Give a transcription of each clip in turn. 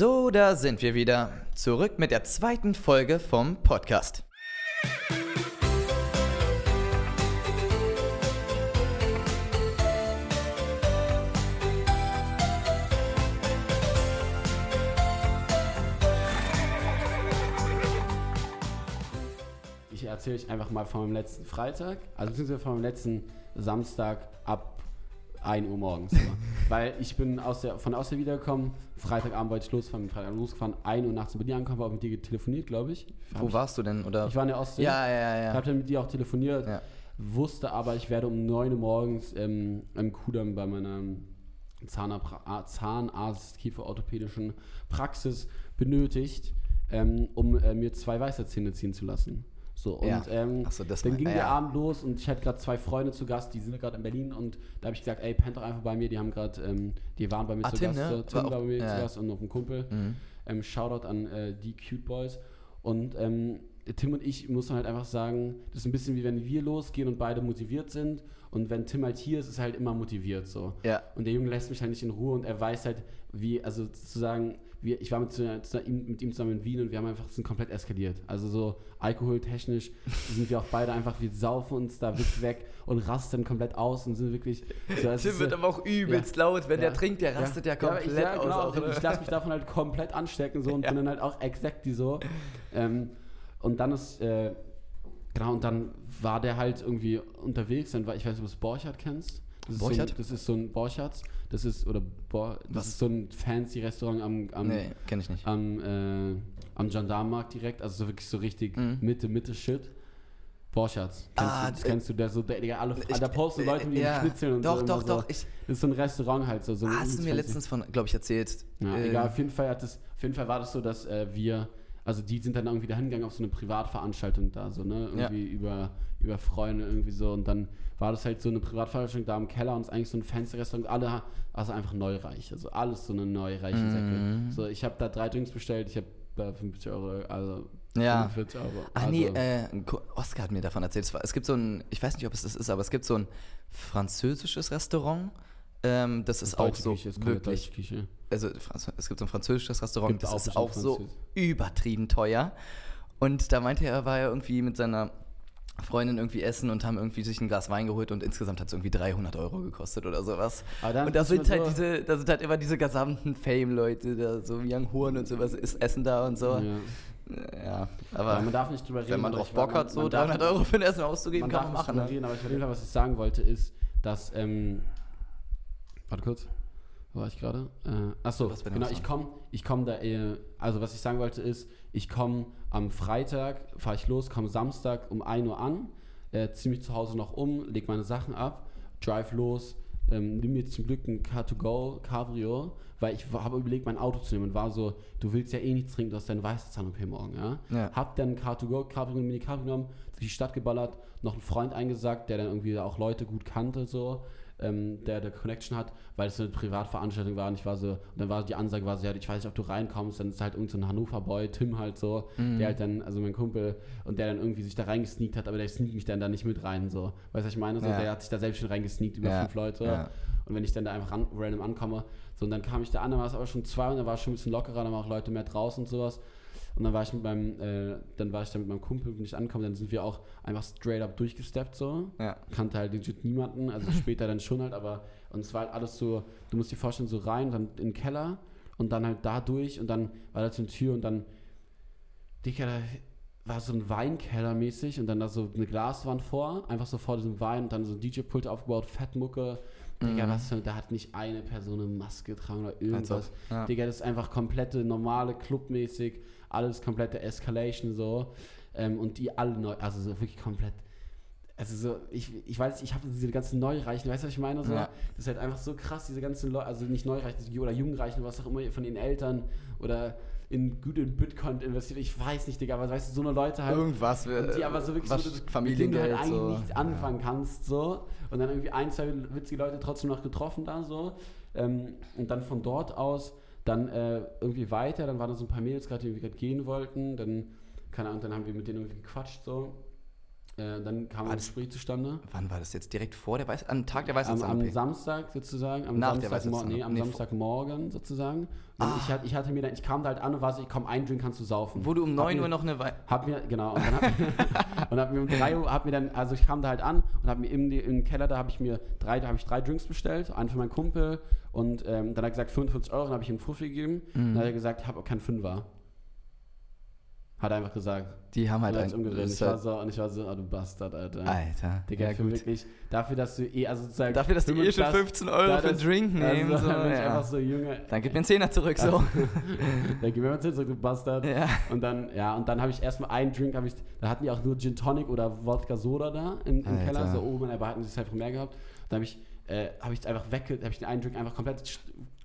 So, da sind wir wieder. Zurück mit der zweiten Folge vom Podcast. Ich erzähle euch einfach mal meinem letzten Freitag, also beziehungsweise meinem letzten Samstag ab 1 Uhr morgens. immer. Weil ich bin aus der, von außer wiedergekommen, Freitagabend wollte ich losfahren, bin Freitagabend losgefahren, 1 Uhr nachts in Berlin angekommen, habe mit dir telefoniert, glaube ich. Wo ich, warst du denn? Oder? ich war in der Ostsee. ja, ja, Ich ja. habe dann mit dir auch telefoniert, Ja. wusste aber, ich werde um 9 Uhr morgens ähm, im Kudamm bei meiner Zahnarzt, Zahnarzt kieferorthopädischen Praxis benötigt, ähm, um äh, mir zwei Weisheitszähne ziehen zu lassen. So, und Ja. ähm, so, dann ging ah, der ja. Abend los und ich hatte gerade zwei Freunde zu Gast, die sind gerade in Berlin und da habe ich gesagt, ey, pennt doch einfach bei mir, die haben gerade, ähm, die waren bei mir Ah, zu Tim, Gast, ne? Tim War war, auch- bei mir ja. zu Gast und noch ein Kumpel. Mhm. Ähm, Shoutout an äh, die Cute Boys. Und ähm, Tim und ich muss man halt einfach sagen, das ist ein bisschen wie wenn wir losgehen und beide motiviert sind. Und wenn Tim halt hier ist, ist er halt immer motiviert so. Ja. Und der Junge lässt mich halt nicht in Ruhe und er weiß halt, wie, also sozusagen, wie, ich war mit, mit ihm zusammen in Wien und wir haben einfach sind komplett eskaliert. Also so alkoholtechnisch sind wir auch beide einfach, wir saufen uns da wirklich weg und rasten komplett aus und sind wirklich. So, es Tim ist wird aber auch übelst Ja. laut. Wenn Ja. der trinkt, der rastet ja, komplett ich, ja, aus. genau. auch, Und ne? ich lasse mich davon halt komplett anstecken so und bin dann halt auch exactly so. Ähm, und dann ist, äh, genau, und dann war der halt irgendwie unterwegs, dann war, ich weiß nicht, ob du das Borchardt kennst. Das ist, so ein, Borchardt? das ist so ein Borchardt, das ist, oder Bor, das Was? ist so ein fancy Restaurant am, am, nee, kenn ich nicht. am, äh, am Gendarmenmarkt direkt, also so wirklich so richtig Mhm. Mitte, Mitte Shit. Borchardt, kennst, Ah, du, das äh, kennst du, der so, der, der alle, Ich- da posten Leute mit äh, ja. Schnitzeln und Doch, so. doch, so. doch. Ich, Das ist so ein Restaurant halt, so. so ah, hast du mir letztens von, glaube ich, erzählt. Ja, Ähm, egal, auf jeden Fall hat es, auf jeden Fall war das so, dass äh, wir, also die sind dann irgendwie dahin gegangen auf so eine Privatveranstaltung da, so, ne? Irgendwie über, über Freunde irgendwie so. Und dann war das halt so eine Privatveranstaltung da im Keller und es ist eigentlich so ein fancy Restaurant. Alle, also einfach neureich. Also alles so eine neureiche Mhm. Säcke. So, ich habe da drei Drinks bestellt, ich habe da 50 Euro, also Ja. 45 Euro. Ach also, nee, äh, Oscar hat mir davon erzählt. Es gibt so ein, ich weiß nicht, ob es das ist, aber es gibt so ein französisches Restaurant. Ähm, das ist auch so Küche, ist wirklich. Küche. Also es gibt so ein französisches Restaurant, Gibt das auch ist auch so übertrieben teuer. Und da meinte er, er war ja irgendwie mit seiner Freundin irgendwie essen und haben irgendwie sich ein Glas Wein geholt und insgesamt hat es irgendwie 300 Euro gekostet oder sowas. Dann und da sind halt so- diese, da sind halt immer diese gesamten Fame-Leute, da so Young Horn und sowas ist Essen da und so. Ja. Ja, Aber aber man darf nicht drüber reden. wenn man drauf Bock hat, so man darf- 300 Euro für ein Essen auszugeben, man kann darf man machen. Ne? reden, aber ich, auf jeden Fall, was ich sagen wollte, ist, dass, ähm, warte kurz, wo war ich gerade? Äh, achso, genau, ich komme ich komm da, äh, also was ich sagen wollte ist, ich komme am Freitag, fahre ich los, komme Samstag um 1 Uhr an, äh, ziehe mich zu Hause noch um, leg meine Sachen ab, drive los, ähm, nimm mir zum Glück ein Car2Go Cabrio, weil ich habe überlegt, mein Auto zu nehmen und war so, du willst ja eh nichts trinken, du hast deine weiße Zahn-OP morgen, ja? Ja. Hab dann Car2Go Cabrio, ein Mini Cabrio genommen, durch die Stadt geballert, noch einen Freund eingesagt, der dann irgendwie auch Leute gut kannte, so, ähm, der der Connection hat, weil es eine Privatveranstaltung war und ich war so, und dann war die Ansage war so, ja, ich weiß nicht, ob du reinkommst, dann ist halt irgendein so ein Hannover-Boy, Tim halt so, der halt dann, also mein Kumpel, und der dann irgendwie sich da reingesneakt hat, aber der sneakt mich dann da nicht mit rein, so. Weißt du, was ich meine? So, Ja. der hat sich da selbst schon reingesneakt über Ja, fünf Leute. ja. Und wenn ich dann da einfach ran, random ankomme, so, und dann kam ich da an, dann war es aber schon zwei und dann war es schon ein bisschen lockerer, dann waren auch Leute mehr draußen und sowas. Und dann war ich mit meinem, äh, dann war ich da mit meinem Kumpel, bin ich angekommen, dann sind wir auch einfach straight up durchgesteppt so. Ja. Kannte halt legit niemanden, also später dann schon halt, aber und es war halt alles so, du musst dir vorstellen, so rein, dann in den Keller und dann halt da durch und dann war da so eine Tür und dann, Digga, da war so ein Weinkeller mäßig und dann da so eine Glaswand vor, einfach so vor diesem Wein und dann so ein DJ-Pult aufgebaut, Fettmucke. Digga, Mhm. was für, da hat nicht eine Person eine Maske getragen oder irgendwas. Ja. Digga, das ist einfach komplette normale Clubmäßig, alles komplette Escalation so. Ähm, und die alle neu, also so wirklich komplett. Also so, ich, ich weiß, ich habe diese ganzen Neureichen, weißt du, was ich meine? So? Ja. Das ist halt einfach so krass, diese ganzen Leute, also nicht Neureichen oder Jugendreichen, was auch immer von ihren Eltern oder in gut in Bitcoin investiert, ich weiß nicht, Digga, aber weißt du, so eine Leute halt. Irgendwas, Und die aber so wirklich was so, mit denen du Familiengeld halt eigentlich so. nichts anfangen kannst, so. Und dann irgendwie ein, zwei witzige Leute trotzdem noch getroffen da, so. Ähm, und dann von dort aus dann äh, irgendwie weiter, dann waren da so ein paar Mädels gerade, die irgendwie gerade gehen wollten, dann, keine Ahnung, dann haben wir mit denen irgendwie gequatscht, so. Äh, dann kam War ein Gespräch zustande. Wann war das jetzt? Direkt vor der Weiß... Am Tag der Am, Weißwurst am Samstag sozusagen, am, Nach der Samstagmor- Weißwurst- nee, am nee, Samstagmorgen sozusagen. Und Ah. ich, hatte, ich hatte mir dann, ich kam da halt an und war so, komm, einen Drink kannst du saufen. Wo du um Hab 9 mir- Uhr noch eine Wei Hab mir, genau, und dann hab, und hab mir um 3 Uhr, hab mir dann, also ich kam da halt an und hab mir im, im Keller, da habe ich mir drei, da habe ich drei Drinks bestellt, einen für meinen Kumpel und ähm, dann hat er gesagt 45 Euro, dann habe ich ihm einen Fuffi gegeben Mhm. und dann hat er gesagt, ich habe auch keinen Fünfer. Hat er einfach gesagt. Die haben halt ein... umgedreht. Ich war halt- so, und ich war so, oh, du Bastard, Alter. Alter, Digga, ja für gut. wirklich, dafür, dass du eh, also sozusagen. Dafür, dass die eh schon 35 15 Euro da für einen Drink nehmen. Also, so, ja. einfach so, Junge. Dann gib mir einen Zehner zurück, so. Dann gib mir mal zurück, du Bastard. ja. Und dann, ja, und dann habe ich erstmal einen Drink, habe ich, da hatten die auch nur Gin Tonic oder Wodka Soda da im, im. Keller, so oben in der Bar hatten sie es einfach mehr gehabt. Dann habe ich, äh, habe ich einfach wegge, habe ich den einen Drink einfach komplett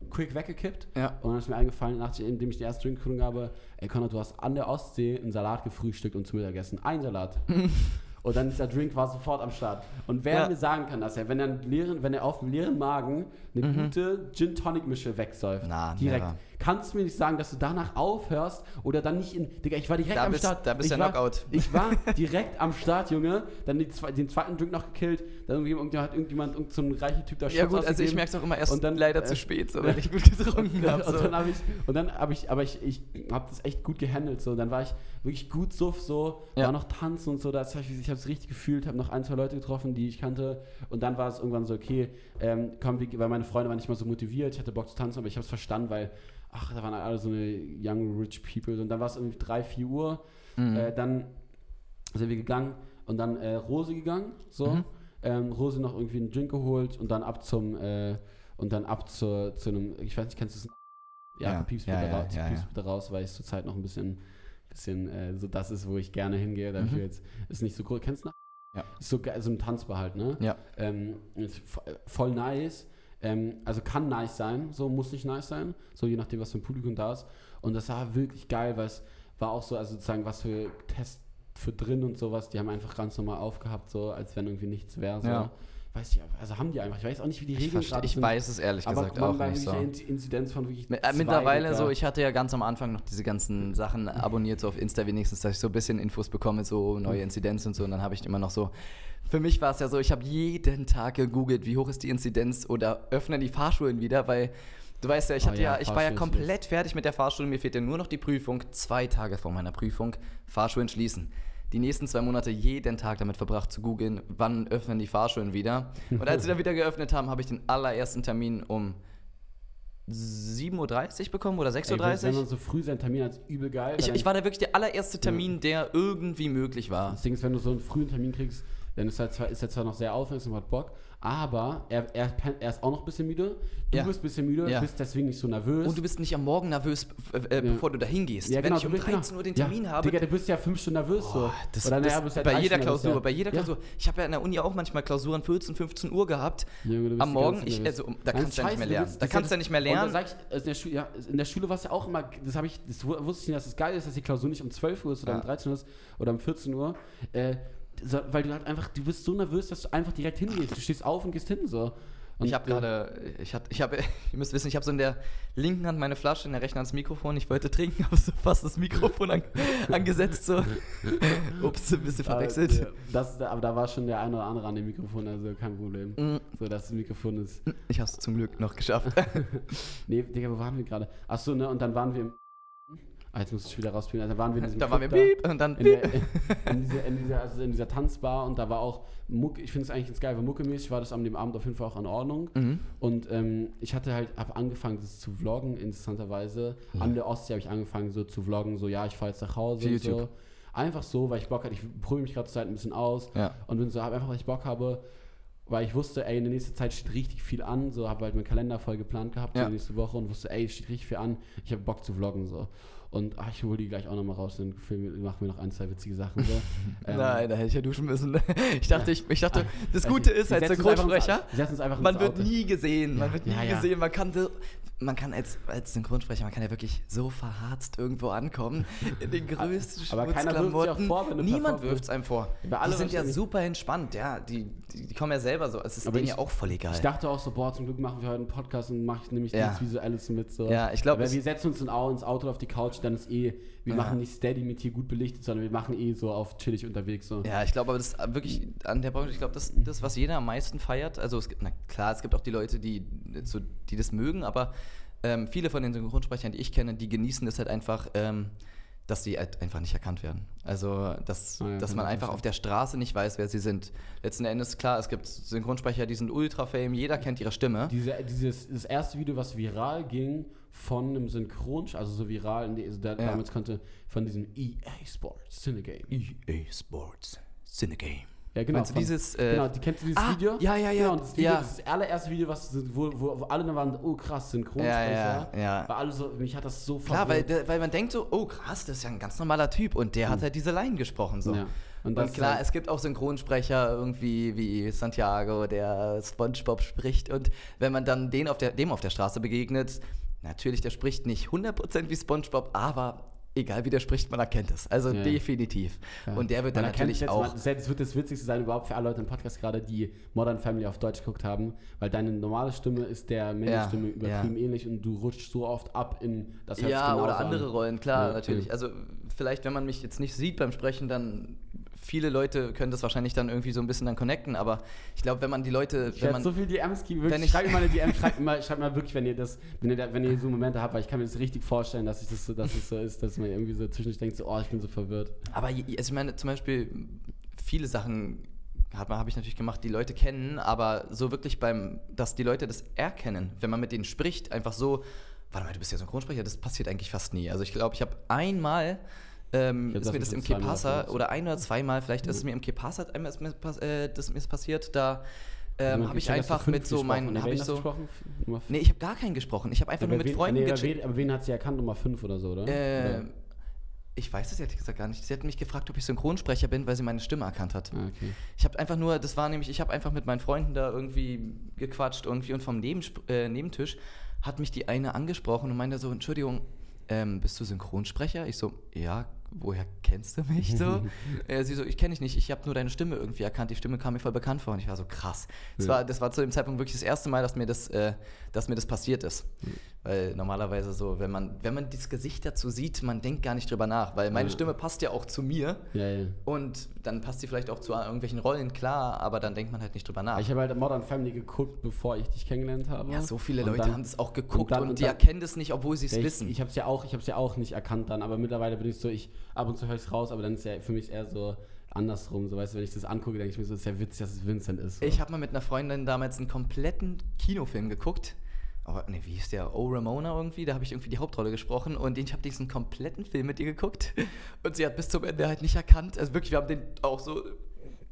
quick weggekippt. Ja. Und dann ist mir eingefallen, nachdem ich den ersten Drink getrunken habe, ey Conor, du hast an der Ostsee einen Salat gefrühstückt und zu Mittag gegessen. Ein Salat. und dann dieser Drink war sofort am Start. Und wer Ja. mir sagen kann, dass er, wenn er, leeren, wenn er auf dem leeren Magen eine Mhm. gute Gin-Tonic-Mische wegsäuft, Na, direkt, never. Kannst du mir nicht sagen, dass du danach aufhörst oder dann nicht in. Digga, ich war direkt Da am bist- Start. da bist du war, Knockout. Ich war direkt am Start, Junge. Dann die, den zweiten Drink noch gekillt. Dann irgendjemand, hat irgendjemand, irgend so ein reicher Typ da Ja Shots gut, also ich merke es auch immer erst Und dann, leider äh, zu spät, so, wenn ich gut getrunken habe. und So. dann habe ich, und dann habe ich, aber ich, ich habe das echt gut gehandelt. So. Dann war ich wirklich gut suff, so, Ja. war noch tanzen und so. Hab ich ich habe es richtig gefühlt, habe noch ein, zwei Leute getroffen, die ich kannte. Und dann war es irgendwann so, okay, ähm, komm, weil meine Freunde waren nicht mal so motiviert, ich hatte Bock zu tanzen, aber ich habe es verstanden, weil, ach, da waren alle so eine young rich people. Und dann war es irgendwie drei, vier Uhr. Mhm. Äh, dann sind wir gegangen und dann äh, Rose gegangen, so. Mhm. Ähm, Rose noch irgendwie einen Drink geholt und dann ab zum, äh, und dann ab zu, zu einem, ich weiß nicht, kennst du das? Ja, Ja, piepst bitte, ja, raus, ja, piepst ja. bitte raus, weil ich zurzeit noch ein bisschen, bisschen äh, so das ist, wo ich gerne hingehe. Dafür Mhm. jetzt ist nicht so groß. Kennst du? Ja. Ist so, so ein Tanzbar halt, ne? Ja. Ähm, voll nice. Ähm, also kann nice sein, so muss nicht nice sein, so je nachdem, was für ein Publikum da ist. Und das war wirklich geil, weil es war auch so, also sozusagen, was für Tests für drin und sowas, die haben einfach ganz normal aufgehabt, so als wenn irgendwie nichts wäre. So. Ja. Weiß ich, also haben die einfach. Ich weiß auch nicht, wie die ich Regeln verste- gerade ich sind. weiß es ehrlich aber gesagt auch nicht so. Inzidenz von wirklich Mit- zwei, Äh, Mittlerweile so, ich hatte ja ganz am Anfang noch diese ganzen Sachen abonniert, so auf Insta wenigstens, dass ich so ein bisschen Infos bekomme, so neue Inzidenz und so. Und dann habe ich immer noch so. Für mich war es ja so, ich habe jeden Tag gegoogelt, wie hoch ist die Inzidenz oder öffnen die Fahrschulen wieder, weil du weißt ja, ich Oh ja, ja, ich war ja komplett fertig mit der Fahrschule, mir fehlt ja nur noch die Prüfung, zwei Tage vor meiner Prüfung, Fahrschulen schließen. Die nächsten zwei Monate jeden Tag damit verbracht zu googeln, wann öffnen die Fahrschulen wieder. Und als sie dann wieder geöffnet haben, habe ich den allerersten Termin um 7.30 Uhr bekommen oder 6.30 Ey, wenn Uhr. man so früh seinen Termin hat, übel geil. Ich, ich war da wirklich der allererste Termin, der irgendwie möglich war. Das Ding ist, wenn du so einen frühen Termin kriegst, dann ist er zwar, ist er zwar noch sehr aufmerksam und hat Bock, aber er, er, er ist auch noch ein bisschen müde. Du Ja. bist ein bisschen müde, Ja. bist deswegen nicht so nervös. Und du bist nicht am Morgen nervös, äh, äh, bevor du da hingehst. ja, Wenn genau, ich um du bist- 13 Uhr den Termin habe. Digga, du bist ja fünf Stunden nervös. so. Oh, das, Oder, naja, bist ja bei jeder nervös, Klausur, ja. bei jeder. Klausur. Ich habe ja in der Uni auch manchmal Klausuren 14, 15 Uhr gehabt. Bist Am Morgen, ich, nervös. also, da Nein, kannst du ja nicht mehr lernen. Da kannst du ja nicht mehr lernen. also in der Schule, war es ja auch immer, das habe ich, das wu- wusste ich nicht, dass es geil ist, dass die Klausur nicht um 12 Uhr ist oder um 13 Uhr ist oder um 14 Uhr. Äh, so, weil du halt einfach, du bist so nervös, dass du einfach direkt hingehst. Du stehst auf und gehst hin so. Und, Ich habe äh, gerade, ich hatte, ich habe, ihr müsst wissen, ich habe so in der linken Hand meine Flasche, in der rechten Hand das Mikrofon. Ich wollte trinken, habe so fast das Mikrofon an, angesetzt. So. Ups, ein bisschen verwechselt. Aber, das, aber da war schon der eine oder andere an dem Mikrofon, also kein Problem. Mm, So, dass das Mikrofon ist. Ich habe es zum Glück noch geschafft. Nee, Digga, wo waren wir gerade? Achso, ne, und dann waren wir im. Ah, jetzt muss ich wieder rausspielen. Also, da waren wir in diesem da waren wir Club da. und dann in, der, in, dieser, in, dieser, also in dieser Tanzbar und da war auch Mucke, ich finde es eigentlich ganz geil, weil muckemäßig war das an dem Abend auf jeden Fall auch in Ordnung. Mhm. Und ähm, ich hatte halt, habe angefangen, das zu vloggen, interessanterweise. Ja. An der Ostsee habe ich angefangen, so zu vloggen, so, ja, ich fahre jetzt nach Hause und so. Einfach so, weil ich Bock hatte, ich probiere mich gerade zur Zeit ein bisschen aus Ja. und bin so, habe einfach, weil ich Bock habe, weil ich wusste, ey, in der nächsten Zeit steht richtig viel an, so, habe halt meinen Kalender voll geplant gehabt Ja. für die nächste Woche und wusste, ey, es steht richtig viel an, ich habe Bock zu vloggen, so. Und ach, ich hole die gleich auch nochmal raus, dann machen wir noch ein, zwei witzige Sachen, so. Ähm, Nein, da hätte ich ja duschen müssen. Ich dachte, ich, ich dachte das Also, Gute ist als Synchronsprecher, man wird nie gesehen. Man wird nie gesehen. Man kann man kann als, als Synchronsprecher, man kann ja wirklich so verharzt irgendwo ankommen, in den größten Aber Schmutzklamotten. vor, wenn du Niemand wirft es einem vor. Die sind ja super entspannt, ja. Die, die, die kommen ja selber so. Es ist Aber denen ich- ja auch voll egal. Ich dachte auch so, boah, zum Glück machen wir heute einen Podcast und mache ich nämlich Ja. nichts Visuelles mit. So. Ja, ich glaub, Weil es- wir setzen uns ins Auto auf die Couch, dann ist eh, wir Ja. machen nicht steady mit hier gut belichtet, sondern wir machen eh so auf chillig unterwegs. So. Ja, ich glaube, aber das ist wirklich an der Branche, ich glaube, das das, was jeder am meisten feiert. Also, es gibt, na klar, es gibt auch die Leute, die, so, die das mögen, aber ähm, viele von den Synchronsprechern, die ich kenne, die genießen das halt einfach, ähm, dass die halt einfach nicht erkannt werden. Also, dass, Ah ja, dass man einfach auf der Straße nicht weiß, wer sie sind. Letzten Endes, klar, es gibt Synchronsprecher, die sind ultra-fame, jeder kennt ihre Stimme. Diese, dieses, das erste Video, was viral ging von einem Synchron, also so viral, in die, also der, Ja. damals konnte von diesem EA Sports Cinegame. EA Sports Cinegame. Ja, genau. Meinst du von- dieses, äh, genau, die, kennst du dieses ah, Video? ja, ja, ja, Genau, das, Video, ja. das das allererste Video, was, wo, wo, wo alle dann waren, oh krass, Synchronsprecher. Ja, ja, ja. Weil alle so, mich hat das so Klar, weil, verwirrt. weil man denkt so, oh krass, das ist ja ein ganz normaler Typ und der hat halt diese Line gesprochen so. Hm. Ja. Und Und, klar, halt- es gibt auch Synchronsprecher irgendwie wie Santiago, der SpongeBob spricht und wenn man dann den auf der, dem auf der Straße begegnet, natürlich, der spricht nicht 100% wie SpongeBob, aber egal wie der spricht, man erkennt es. Also Ja. definitiv. Ja. Und der wird Man dann erkennt natürlich jetzt auch... Das wird- das Witzigste sein überhaupt für alle Leute im Podcast gerade, die Modern Family auf Deutsch geguckt haben, weil deine normale Stimme ist der männlichen Ja, übertrieben ähnlich und du rutschst so oft ab in das sich Ja, oder genauso an. andere Rollen, klar, natürlich. Also vielleicht, wenn man mich jetzt nicht sieht beim Sprechen, dann viele Leute können das wahrscheinlich dann irgendwie so ein bisschen dann connecten, aber ich glaube, wenn man die Leute, Ich wenn man so viel DMs wenn Wirklich, ich- schreibt mal eine DM, schreibt mal, schreibt mal wirklich, wenn ihr das, wenn ihr, da, wenn ihr so Momente habt, weil ich kann mir das richtig vorstellen, dass ich das so, dass es so ist, dass man irgendwie so zwischendurch denkt, so, oh, ich bin so verwirrt. Aber also ich meine, zum Beispiel, viele Sachen habe hab ich natürlich gemacht, die Leute kennen, aber so wirklich beim, dass die Leute das erkennen, wenn man mit denen spricht, einfach so, warte mal, du bist ja Synchronsprecher, das passiert eigentlich fast nie. Also ich glaube, ich habe einmal, ähm, ist mir das im Kepasa oder ein oder zweimal, vielleicht ist es mir im Kepasa einmal ist mir, äh, das mir ist passiert, da ähm, habe ich einfach mit so meinen, habe ich so, gesprochen? Nee, ich habe gar keinen gesprochen, ich habe einfach nur aber mit wen, Freunden nee, aber, gechillt. wen, aber wen hat sie erkannt? Nummer 5 oder so, oder? Äh, Oder? ich weiß es ehrlich gesagt gar nicht. Sie hat mich gefragt, ob ich Synchronsprecher bin, weil sie meine Stimme erkannt hat. Ah, okay. Ich habe einfach nur, das war nämlich, ich habe einfach mit meinen Freunden da irgendwie gequatscht irgendwie und vom Nebensp äh, Nebentisch hat mich die eine angesprochen und meinte so, Entschuldigung, ähm, bist du Synchronsprecher? Ich so, ja, woher kennst du mich so? äh, sie so, ich kenne dich nicht, ich habe nur deine Stimme irgendwie erkannt, die Stimme kam mir voll bekannt vor und ich war so, krass. Das, Ja. war, das war zu dem Zeitpunkt wirklich das erste Mal, dass mir das, äh, dass mir das passiert ist. Weil normalerweise so, wenn man, wenn man das Gesicht dazu sieht, man denkt gar nicht drüber nach, weil meine Ja. Stimme passt ja auch zu mir. Ja, ja. Und dann passt sie vielleicht auch zu irgendwelchen Rollen, klar, aber dann denkt man halt nicht drüber nach. Ich habe halt Modern Family geguckt, bevor ich dich kennengelernt habe. ja, so viele Und Leute dann- haben das auch geguckt und und, dann- und die dann- erkennen das nicht, obwohl sie es wissen. Ich habe es ja auch, ich habe ja auch nicht erkannt dann, aber mittlerweile bin ich so, ich ab und zu höre ich es raus, aber dann ist ja für mich eher so andersrum, so weißt du, wenn ich das angucke, denke ich mir so, es ist ja witzig, dass es Vincent ist. So. Ich habe mal mit einer Freundin damals einen kompletten Kinofilm geguckt. Aber ne, wie hieß der? Oh Ramona irgendwie? Da habe ich irgendwie die Hauptrolle gesprochen und ich habe diesen kompletten Film mit ihr geguckt und sie hat bis zum Ende halt nicht erkannt. Also wirklich, wir haben den auch so.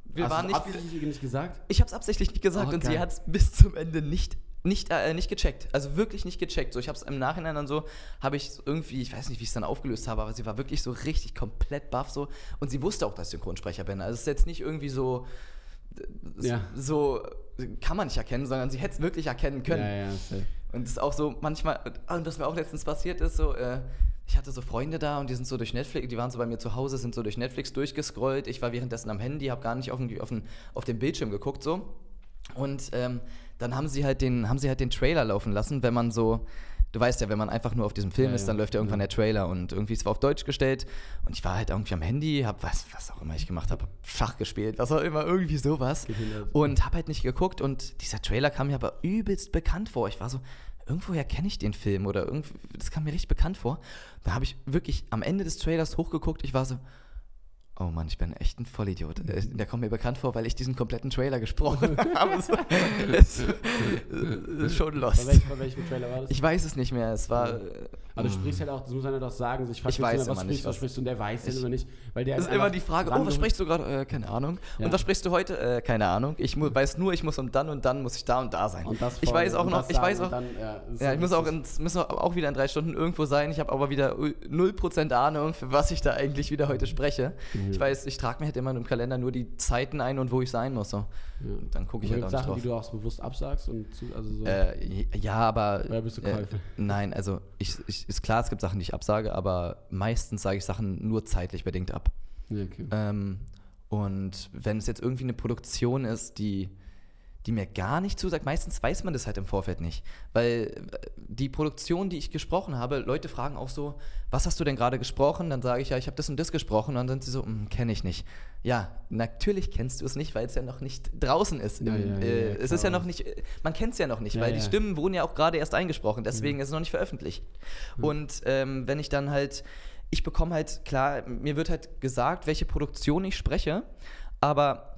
Wir Hast waren nicht. absichtlich nicht gesagt? Ich habe es absichtlich nicht gesagt Oh, und sie geil. hat es bis zum Ende nicht nicht, äh, nicht gecheckt. Also wirklich nicht gecheckt. So, ich habe es im Nachhinein dann so, habe ich irgendwie, ich weiß nicht, wie ich es dann aufgelöst habe, aber sie war wirklich so richtig komplett baff so. Und sie wusste auch, dass ich Synchronsprecher bin. Also es ist jetzt nicht irgendwie so, Ja. so kann man nicht erkennen, sondern sie hätte es wirklich erkennen können. Ja, ja, safe. Und es ist auch so manchmal, und was mir auch letztens passiert ist, so, äh, ich hatte so Freunde da und die sind so durch Netflix, die waren so bei mir zu Hause, sind so durch Netflix durchgescrollt. Ich war währenddessen am Handy, habe gar nicht auf den, auf, den, auf den Bildschirm geguckt, so. Und ähm, dann haben sie halt den, haben sie halt den Trailer laufen lassen, wenn man so, du weißt ja, wenn man einfach nur auf diesem Film Ja, ist, dann läuft ja irgendwann der Trailer und irgendwie es war auf Deutsch gestellt. Und ich war halt irgendwie am Handy, hab was, was auch immer ich gemacht habe, hab Schach gespielt, was auch immer, irgendwie sowas. Und hab halt nicht geguckt und dieser Trailer kam mir aber übelst bekannt vor. Ich war so, irgendwoher kenne ich den Film oder irgendwie, das kam mir richtig bekannt vor. Da habe ich wirklich am Ende des Trailers hochgeguckt, ich war so, oh Mann, ich bin echt ein Vollidiot. Der, der kommt mir bekannt vor, weil ich diesen kompletten Trailer gesprochen habe. Es es ist schon Von, lost. welch, von welchem Trailer war das? Ich weiß es nicht mehr. Es war. Aber du sprichst halt auch, das muss einer doch sagen. so, Ich, frag Ich jetzt weiß was immer nicht, sprichst, du, was sprichst du? Und der weiß es Ich- immer nicht. Weil der Das ist immer die Frage, oh, was sprichst du gerade? Äh, keine Ahnung. Ja. Und was sprichst du heute? Äh, keine Ahnung. Ich weiß nur, ich muss um dann und dann muss ich da und da sein. Und das ich weiß auch noch, ich weiß auch, Dann, ja, Ja, ich muss auch, ins, muss auch wieder in drei Stunden irgendwo sein. Ich habe aber wieder 0% Ahnung, für was ich da eigentlich wieder heute spreche. Ich weiß, ich trage mir halt immer im Kalender nur die Zeiten ein und wo ich sein muss. So. Ja. Und dann gucke ich halt gibt auch Sachen, nicht die drauf. du auch bewusst absagst und zu, also so. Äh, ja, aber. Oder bist du äh, Käufer? nein, also ich, ich, ist klar, es gibt Sachen, die ich absage, aber meistens sage ich Sachen nur zeitlich bedingt ab. ja, okay. Ähm, und wenn es jetzt irgendwie eine Produktion ist, die, die mir gar nicht zusagt, meistens weiß man das halt im Vorfeld nicht. Weil äh, die Produktion, die ich gesprochen habe, Leute fragen auch so, was hast du denn gerade gesprochen? Dann sage ich, ja, ich habe das und das gesprochen. Und dann sind sie so, kenne ich nicht. Ja, natürlich kennst du es nicht, weil es ja noch nicht draußen ist. Im, ja, ja, äh, ja, es ist ja noch nicht, äh, man kennt es ja noch nicht, weil die. Stimmen wurden ja auch gerade erst eingesprochen, deswegen ist es noch nicht veröffentlicht. Und ähm, wenn ich dann halt, ich bekomme halt, klar, mir wird halt gesagt, welche Produktion ich spreche, aber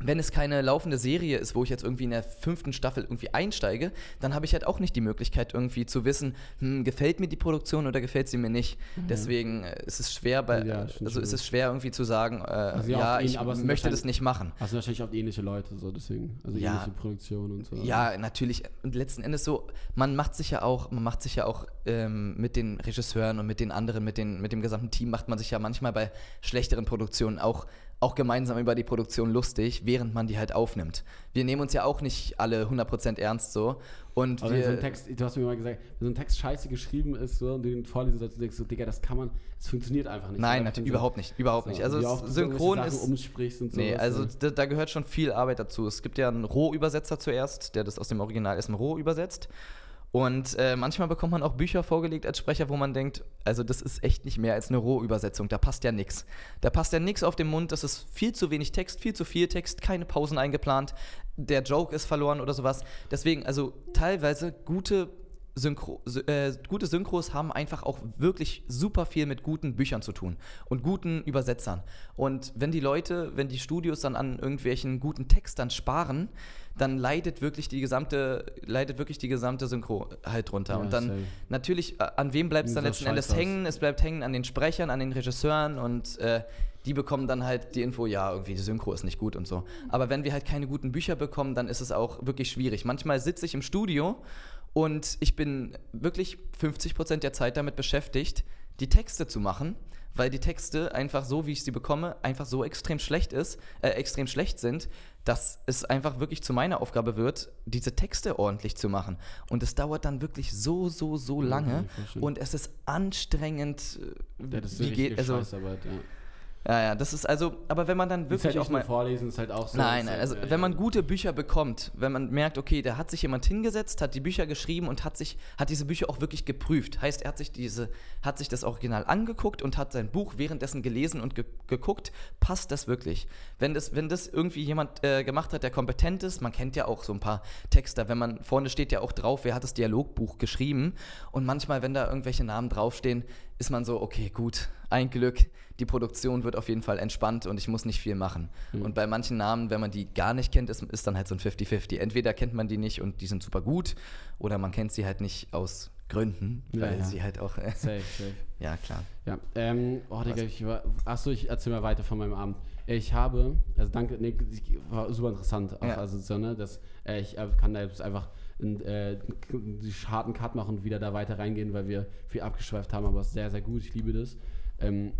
wenn es keine laufende Serie ist, wo ich jetzt irgendwie in der fünften Staffel irgendwie einsteige, dann habe ich halt auch nicht die Möglichkeit irgendwie zu wissen, hm, gefällt mir die Produktion oder gefällt sie mir nicht. Deswegen äh, ist es schwer, bei, Mhm. Ja, also ist es schwer irgendwie zu sagen, äh, Also ja, ich sind möchte das nicht machen. Hast du wahrscheinlich oft ähnliche Leute, so deswegen. Also Ja. ähnliche Produktionen und so. Ja, natürlich. Und letzten Endes so, man macht sich ja auch, man macht sich ja auch ähm, mit den Regisseuren und mit den anderen, mit, den, mit dem gesamten Team, macht man sich ja manchmal bei schlechteren Produktionen auch, auch gemeinsam über die Produktion lustig, während man die halt aufnimmt. Wir nehmen uns ja auch nicht alle 100% ernst so. Und Aber wenn so ein wir, Text, du hast mir mal gesagt, wenn so ein Text scheiße geschrieben ist so, und du den vorlesen sollst, denkst du, Digga, das kann man, es funktioniert einfach nicht. nein, natürlich so- überhaupt nicht. Überhaupt so, nicht. Also synchron ist. Umsprichst und so. Nee, also da, da gehört schon viel Arbeit dazu. Es gibt ja einen Rohübersetzer zuerst, der das aus dem Original erstmal roh übersetzt. Und äh, manchmal bekommt man auch Bücher vorgelegt als Sprecher, wo man denkt, also das ist echt nicht mehr als eine Rohübersetzung, da passt ja nichts. Da passt ja nichts auf den Mund, das ist viel zu wenig Text, viel zu viel Text, keine Pausen eingeplant, der Joke ist verloren oder sowas. Deswegen, also teilweise gute Synchro, sy- äh, gute Synchros haben einfach auch wirklich super viel mit guten Büchern zu tun und guten Übersetzern. Und wenn die Leute, wenn die Studios dann an irgendwelchen guten Textern sparen, dann leidet wirklich die gesamte, leidet wirklich die gesamte Synchro halt drunter. Ja, und dann safe. natürlich, äh, an wem bleibt es dann letzten Endes hängen? Es bleibt hängen an den Sprechern, an den Regisseuren und äh, die bekommen dann halt die Info, ja, irgendwie die Synchro ist nicht gut und so. Aber wenn wir halt keine guten Bücher bekommen, dann ist es auch wirklich schwierig. Manchmal sitze ich im Studio und ich bin wirklich 50% der Zeit damit beschäftigt, die Texte zu machen, weil die Texte einfach so, wie ich sie bekomme, einfach so extrem schlecht ist, äh, extrem schlecht sind, dass es einfach wirklich zu meiner Aufgabe wird, diese Texte ordentlich zu machen. Und es dauert dann wirklich so, so, so Ja, lange vorstellen. und es ist anstrengend. äh, ja, das ist wie geht, also, Scheißarbeit, ja. Ja, ja, das ist also, aber wenn man dann Ist wirklich halt auch mal vorlesen, ist halt auch so. Nein, ist nein, halt, also ja, wenn man gute Bücher bekommt, wenn man merkt, okay, da hat sich jemand hingesetzt, hat die Bücher geschrieben und hat sich, hat diese Bücher auch wirklich geprüft. Heißt, er hat sich diese, hat sich das Original angeguckt und hat sein Buch währenddessen gelesen und ge geguckt, passt das wirklich? Wenn das, wenn das irgendwie jemand äh, gemacht hat, der kompetent ist, man kennt ja auch so ein paar Texter, wenn man, vorne steht ja auch drauf, wer hat das Dialogbuch geschrieben und manchmal, wenn da irgendwelche Namen draufstehen, ist man so, okay, gut, ein Glück, die Produktion wird auf jeden Fall entspannt und ich muss nicht viel machen. Mhm. Und bei manchen Namen, wenn man die gar nicht kennt, ist, ist dann halt so ein 50-50. Entweder kennt man die nicht und die sind super gut oder man kennt sie halt nicht aus Gründen, Ja, weil ja. sie halt auch. Äh, Safe, safe. ja, klar. Ja, ähm, oh Digga, ich war, achso, ich erzähl mal weiter von meinem Abend. Ich habe, also danke, nee, war super interessant, auch, Ja. also so, ne, dass, äh, ich äh, kann da jetzt einfach einen, äh, harten Cut machen und wieder da weiter reingehen, weil wir viel abgeschweift haben, aber es ist sehr, sehr gut, ich liebe das. Ähm,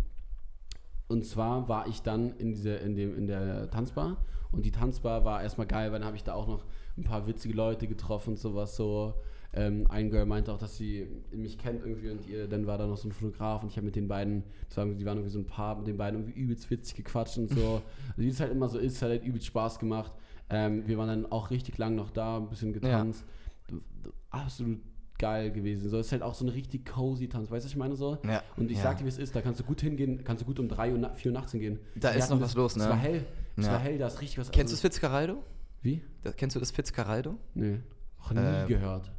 und zwar war ich dann in, diese, in, dem, in der Tanzbar und die Tanzbar war erstmal geil, weil dann habe ich da auch noch ein paar witzige Leute getroffen und sowas so. Ähm, ein Girl meinte auch, dass sie mich kennt irgendwie und ihr, dann war da noch so ein Fotograf und ich habe mit den beiden, die waren irgendwie so ein Paar, mit den beiden irgendwie übelst witzig gequatscht und so. Also wie es halt immer so ist, hat halt übelst Spaß gemacht. Ähm, wir waren dann auch richtig lang noch da, ein bisschen getanzt. Absolut geil gewesen. So ist halt auch so ein richtig cozy Tanz, weißt du, was ich meine so? Ja, Und ich ja. sag dir, wie es ist, da kannst du gut hingehen, kannst du gut um 3 Uhr, na- 4 Uhr nachts hingehen. Da Wir ist noch das- was los, Es ne? war hell, es Ja. war hell, da ist richtig was. Kennst du also- das Fitzcarraldo? Wie? Da, kennst du das Fitzcarraldo? Nee. Auch nie Ähm, gehört.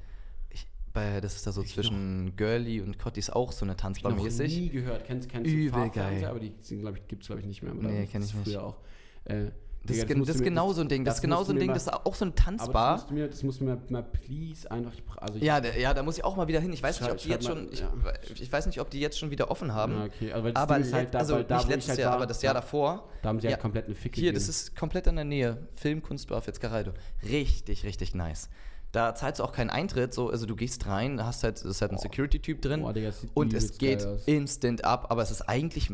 Ich, bei, das ist da so Ich zwischen Girly und Cotti ist auch so eine Tanzbar Noch mäßig. nie gehört. Kennst, kennst Übel du Fahrfernseher, geil. aber die ich, gibt es, glaube ich, nicht mehr. Nee, Das kenn ich ist nicht. Früher auch. Äh, Das, Digga, das ist genau so ein Ding. Das, ist genau so ein Ding, mal- das ist auch so eine Aber das Tanzbar. musst du mir, das musst du mir mal please einfach. Also ich, Ja, der, ja, da muss ich auch mal wieder hin. Ich weiß nicht, ob die jetzt mal- schon. Ich, ja. ich weiß nicht, ob die jetzt schon wieder offen haben. Ja, okay. Aber, weil das Aber ist halt da, also da, nicht letztes halt Jahr, war, aber das Jahr da, davor. Da haben sie Ja. halt komplett eine Ficke Hier, das gegeben. ist komplett in der Nähe. Filmkunstbar Fitzcarraldo. Richtig, richtig nice. Da zahlst du auch keinen Eintritt, so, also du gehst rein, hast halt, ist halt ein Security-Typ drin Boah, Digga, das und es geht instant ab, aber es ist eigentlich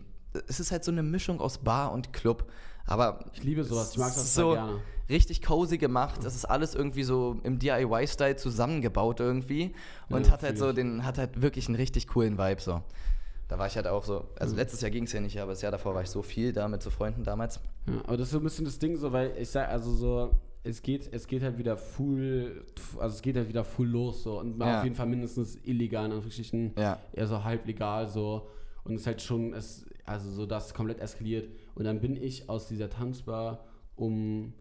es ist halt so eine Mischung aus Bar und Club. Aber Ich liebe sowas, ich mag es das so gerne. richtig cozy gemacht. Das ist alles irgendwie so im DIY-Style zusammengebaut irgendwie. Und Ja, hat halt so den, hat halt wirklich einen richtig coolen Vibe so. Da war ich halt auch so, Mhm. also letztes Jahr ging es ja nicht, aber das Jahr davor war ich so viel da mit so Freunden damals. Ja, aber das ist so ein bisschen das Ding, so, weil ich sag, also so, es geht, es geht halt wieder full, also es geht halt wieder full los, so. Und Ja. auf jeden Fall mindestens illegal, in Anführungsstrichen, Ja. eher so halb legal, so. Und es ist halt schon, es, also so das komplett eskaliert. Und dann bin ich aus dieser Tanzbar um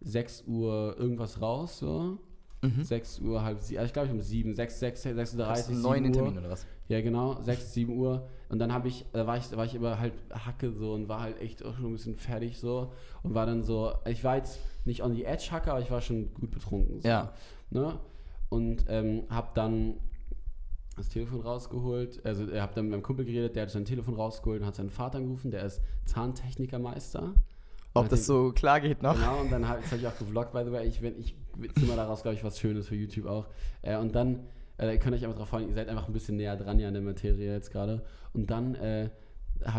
6 Uhr irgendwas raus, so. Mhm. 6 Uhr, halb sieben, ich glaube ich um 7, 6, 6, 6, 6.30 Hast du einen 7 neuen Uhr. Termin oder was? Ja, genau, 6, 7 Uhr. Und dann habe ich, da war ich, war ich immer halt Hacke so und war halt echt auch schon ein bisschen fertig so. Und war dann so, ich war jetzt nicht on the edge Hacke, aber ich war schon gut betrunken. So, Ja. Ne? Und ähm, habe dann das Telefon rausgeholt. Also, er habe dann mit meinem Kumpel geredet, der hat sein Telefon rausgeholt und hat seinen Vater angerufen, der ist Zahntechnikermeister. Ob das den- so klar geht noch? Genau, und dann habe hab ich auch gevloggt, by the way. Ich, wenn, ich zimmer daraus, glaube ich, was Schönes für YouTube auch. Äh, und dann, äh, ihr könnt euch einfach darauf freuen, ihr seid einfach ein bisschen näher dran ja an der Materie jetzt gerade. Und dann äh,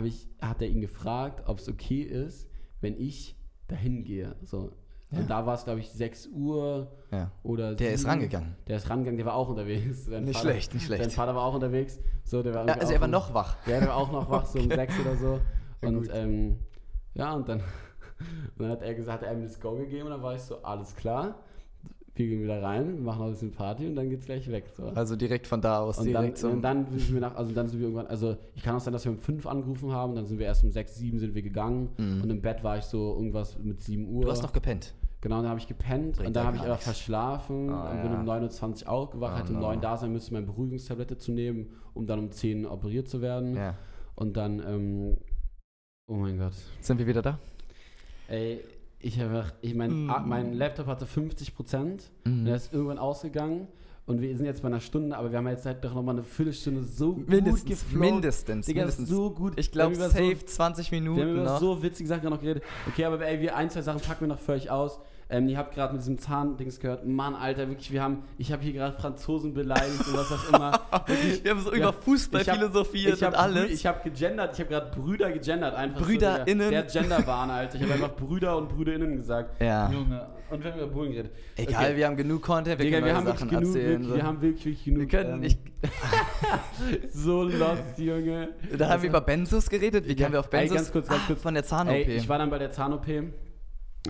ich, hat er ihn gefragt, ob es okay ist, wenn ich dahin gehe. So. Ja. Und da war es, glaube ich, 6 Uhr Ja. oder Der ist sieben. rangegangen. Der ist rangegangen, der war auch unterwegs. Sein Nicht Vater, schlecht, nicht schlecht. Sein Vater war auch unterwegs. So, der war Ja, also er war um- noch wach. ja, der war auch noch wach, so um Okay. sechs oder so. Und ähm, ja, und dann, und dann hat er gesagt, hat er mir das Go gegeben und dann war ich so, alles klar. Wir gehen wieder rein, machen noch ein bisschen Party und dann geht's gleich weg. So. Also direkt von da aus Und dann, und dann sind wir nach, also dann sind wir irgendwann, also ich kann auch sein, dass wir um fünf angerufen haben, dann sind wir erst um sechs, sieben sind wir gegangen Mhm. und im Bett war ich so irgendwas mit sieben Uhr. du hast noch gepennt. Genau, dann habe ich gepennt Bringt und dann ja habe ich aber nichts. verschlafen Ah, und bin ja. um 9.20 Uhr aufgewacht, Oh, hätte um no. 9 da sein müssen, meine Beruhigungstablette zu nehmen, um dann um 10 operiert zu werden. Ja. Und dann, ähm, oh mein Gott. Sind wir wieder da? Ey, ich habe, ich mein, Mm. mein Laptop hatte 50 Prozent Mhm. und er ist irgendwann ausgegangen. Und wir sind jetzt bei einer Stunde, aber wir haben jetzt halt doch nochmal eine Viertelstunde so gut Mindestens, geflowt. mindestens, Digga, mindestens. so gut. Ich glaube, safe so, 20 Wir haben Minuten noch. so witzige Sachen noch geredet. Okay, aber ey, wir ein, zwei Sachen packen wir noch für euch aus. Ähm, ihr habt gerade mit diesem Zahndings gehört. Mann, Alter, wirklich, wir haben, ich habe hier gerade Franzosen beleidigt und was auch immer. Wirklich, wir haben so Ja, über Fußball ich hab- philosophiert ich hab und alles. Ich habe gegendert, ich habe gerade Brüder gegendert, einfach BrüderInnen. So, Digga. der Genderwahn, Alter. Ich habe einfach Brüder und Brüderinnen gesagt. ja. Junge. Und wir haben über Bullen geredet. Egal, Okay. wir haben genug Content, wir Digga, können wir haben Sachen genug, erzählen. wirklich, wir haben wirklich, wirklich genug. wir können, ähm, ich, so lost, Junge. da haben wir über Benzos geredet. Wie Ja, kamen wir auf ey, Benzos? ganz kurz, ganz Ah, kurz. Von der Zahn-OP. Ey, ich war dann bei der Zahn-OP.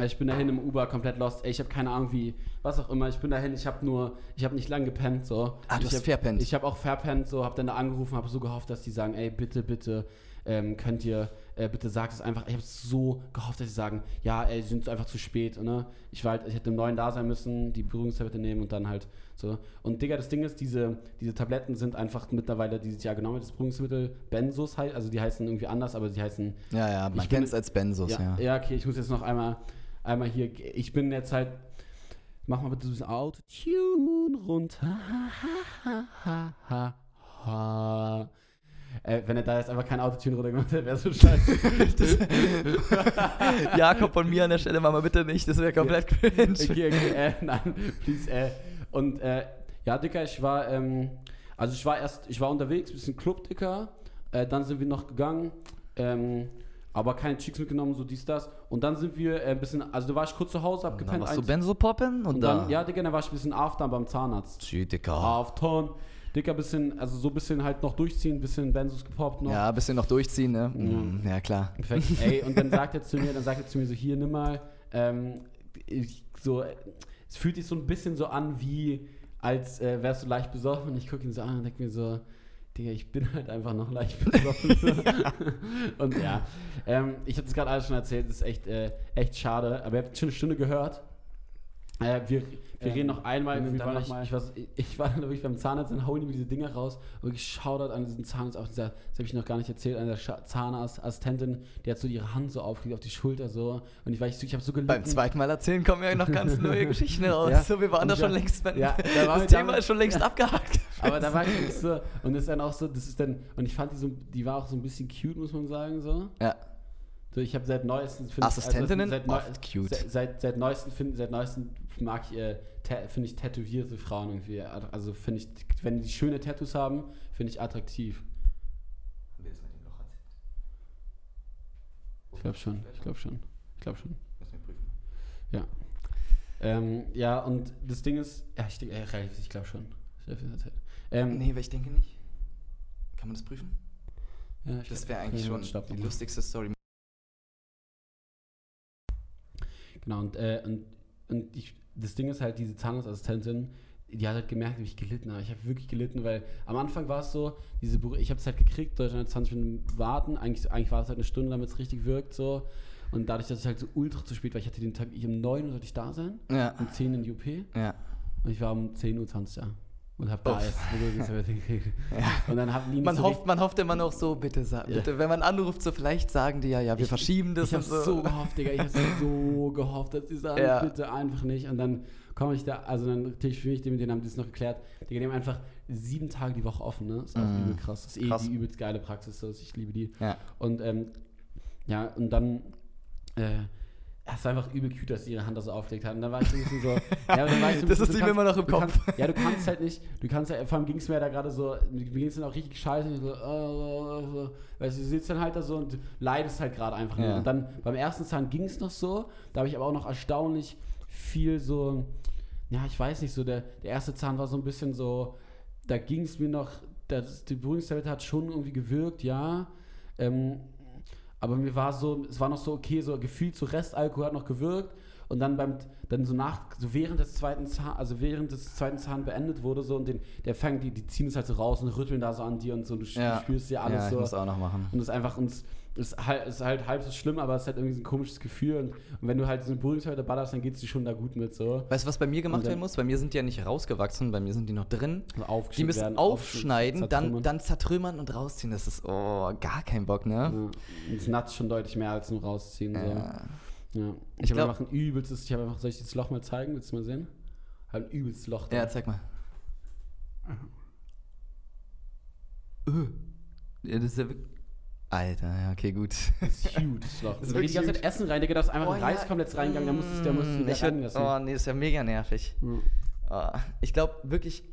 Ich bin dahin im Uber komplett lost. Ey, ich habe keine Ahnung wie, was auch immer. Ich bin dahin, ich habe nur, ich habe nicht lang gepennt so. Ah, du ich hast hab, verpennt. Ich habe auch verpennt so, habe dann da angerufen, habe so gehofft, dass die sagen, ey, bitte, bitte, ähm, könnt ihr, äh, bitte sagt es einfach. Ich habe so gehofft, dass sie sagen, ja, ey, sie sind einfach zu spät, ne? Ich war halt, ich hätte im neuen da sein müssen, die Berührungstablette nehmen und dann halt so. Und Digga, das Ding ist, diese, diese Tabletten sind einfach mittlerweile dieses Jahr genommen, das Beruhigungsmittel Benzos halt, also die heißen irgendwie anders, aber sie heißen ja, ja, man kennt es als Benzos, ja. ja, ja, okay, ich muss jetzt noch einmal, einmal hier. Ich bin jetzt halt. Mach mal bitte so ein Autotune runter. Ha, ha, ha, ha. Äh, wenn er da jetzt einfach kein Autotune runtergemacht hätte, wäre so scheiße. Jakob von mir an der Stelle, mach mal bitte nicht, das wäre komplett cringe. okay, okay, äh, nein, please, äh. Und, äh, ja, Dicker, ich war, ähm, also ich war erst, ich war unterwegs, bisschen Club, Dicker. Äh, dann sind wir noch gegangen, ähm, aber keine Chicks mitgenommen, so dies, das. Und dann sind wir äh, ein bisschen, also da war ich kurz zu Hause, hab gepennt. warst du eins- Benzo poppen und, Und dann, dann, ja, Digga, dann war ich ein bisschen after beim Zahnarzt. Tschü, Dicker. After. Dicker, bisschen, also so ein bisschen halt noch durchziehen, bisschen Benzos gepoppt noch. Ja, ein bisschen noch durchziehen, ne? Mhm, Ja, klar. Perfekt. Ey, und dann sagt er zu mir, dann sagt er zu mir so, hier, nimm mal, ähm, ich, so, es fühlt sich so ein bisschen so an, wie als äh, wärst du leicht besoffen. Und ich gucke ihn so an und denke mir so, Digga, ich bin halt einfach noch leicht besoffen. und ja, ähm, ich habe das gerade alles schon erzählt, das ist echt, äh, echt schade. Aber ihr habt schon eine Stunde gehört. Äh, wir wir Ähm, reden noch einmal, wir waren noch ich, mal- ich, war, ich war dann wirklich beim Zahnarzt, dann hauen die mir diese Dinger raus. Und ich Shoutout an diesen Zahnarzt, auch dieser, das habe ich noch gar nicht erzählt, an der Zahnassistentin, die hat so ihre Hand so aufgelegt auf die Schulter so. Und ich war ich, ich habe so gelitten. Beim zweiten Mal erzählen kommen ja noch ganz neue Geschichten raus. Ja. So, wir waren da schon war- längst, ja, da war- das da Thema war- ist schon längst abgehakt. Aber da war ich so, und das ist dann auch so, das ist dann, und ich fand die so, die war auch so ein bisschen cute, muss man sagen, so. Ja. So, ich habe seit neuestem Assistentinnen? seit, neu. Seit, seit, seit neuestem finde seit neuestem mag ich äh, finde ich tätowierte Frauen irgendwie. Also finde ich, wenn die schöne Tattoos haben, finde ich attraktiv. glaube schon, ich glaube schon. Ich glaube schon. Lass mich prüfen. Ja. Ähm, ja, und das Ding ist, ja, ich, äh, ich glaube schon. Ich das Ähm, Nee, weil ich denke nicht. Kann man das prüfen? ja, ich Das wäre eigentlich schon die lustigste Story. Genau, und, äh, und, und ich, das Ding ist halt, diese Zahnarztassistentin, die hat halt gemerkt, wie ich gelitten habe. Ich habe wirklich gelitten, weil am Anfang war es so, diese, Beru- ich habe es halt gekriegt, Deutschland 20 Minuten warten. Eigentlich, eigentlich war es halt eine Stunde, damit es richtig wirkt. so Und dadurch, dass es halt so ultra zu spät war, ich hatte den Tag, ich um 9 Uhr sollte ich da sein, Ja. um 10 in die UP Ja. und ich war um 10.20 Uhr da. Und hab da erst gekriegt. Und dann haben die Man so hofft, man hofft immer noch so, bitte, sa- Ja. bitte, wenn man anruft, so vielleicht sagen die ja, ja, wir Ich- verschieben das Ich habe und so. gehofft, Digga. Ich habe so gehofft, dass die sagen, Ja. bitte einfach nicht. Und dann komme ich da, also dann telefoniere ich dem, mit denen haben die das noch geklärt. Digga, die haben einfach sieben Tage die Woche offen, ne? Das ist auch Mhm. übel krass. Das ist eh Krass. die übelst geile Praxis. So. Ich liebe die. Ja. Und ähm, ja, und dann, äh, es war einfach übel cute, dass sie ihre Hand da so aufgelegt hat. Und dann war ich so ein bisschen so. ja, dann war ich so Das bisschen, ist ihm immer noch im Kopf. Kannst, ja, du kannst halt nicht, du kannst halt, vor allem ging es mir da gerade so, mir ging es dann auch richtig scheiße. So, äh, äh, äh, weißt du, du sitzt dann halt da so und leidest halt gerade einfach. Ja. Und dann beim ersten Zahn ging es noch so, da habe ich aber auch noch erstaunlich viel so, ja, ich weiß nicht, so der, der erste Zahn war so ein bisschen so, da ging es mir noch, das, die Berührungstablette hat schon irgendwie gewirkt, ja. Ähm, aber mir war so, es war noch so okay, so gefühlt so Restalkohol hat noch gewirkt und dann beim, dann so nach, so während des zweiten Zahn, also während des zweiten Zahn beendet wurde so und den, der fängt, die, die ziehen es halt so raus und rütteln da so an dir und so, du spür- Ja. spürst ja alles ja, ich so. muss auch noch machen. Und es ist einfach, und es ist halt, es ist halt halb so schlimm, aber es ist halt irgendwie so ein komisches Gefühl. Und, und wenn du halt so eine Berührungshöhle ballerst, dann geht es dir schon da gut mit so. Weißt du, was bei mir gemacht dann- werden muss? Bei mir sind die ja nicht rausgewachsen, bei mir sind die noch drin. Also Die müssen werden, aufschneiden, dann, zertrümmern. dann zertrümmern und rausziehen. Das ist, oh, gar kein Bock, ne? Ja. Und es natzt schon deutlich mehr als nur rausziehen. So. Ja. Ja. Ich, Ich habe einfach ein übelstes, ich habe einfach, soll ich das Loch mal zeigen? Willst du mal sehen? Halt ein übelstes Loch da. Ja, zeig mal. Äh. Ja, das ist ja wirklich. Alter, ja, okay, gut. Das ist huge, das Loch. Das ist da geht die ganze Zeit Essen rein, Digga, da ist einfach Oh, ein ja. Reiskomplex reingegangen, da musstest der musst du Mm, wieder ich würd, lassen. Oh, nee, ist ja mega nervig. Ja. Oh, ich glaube wirklich.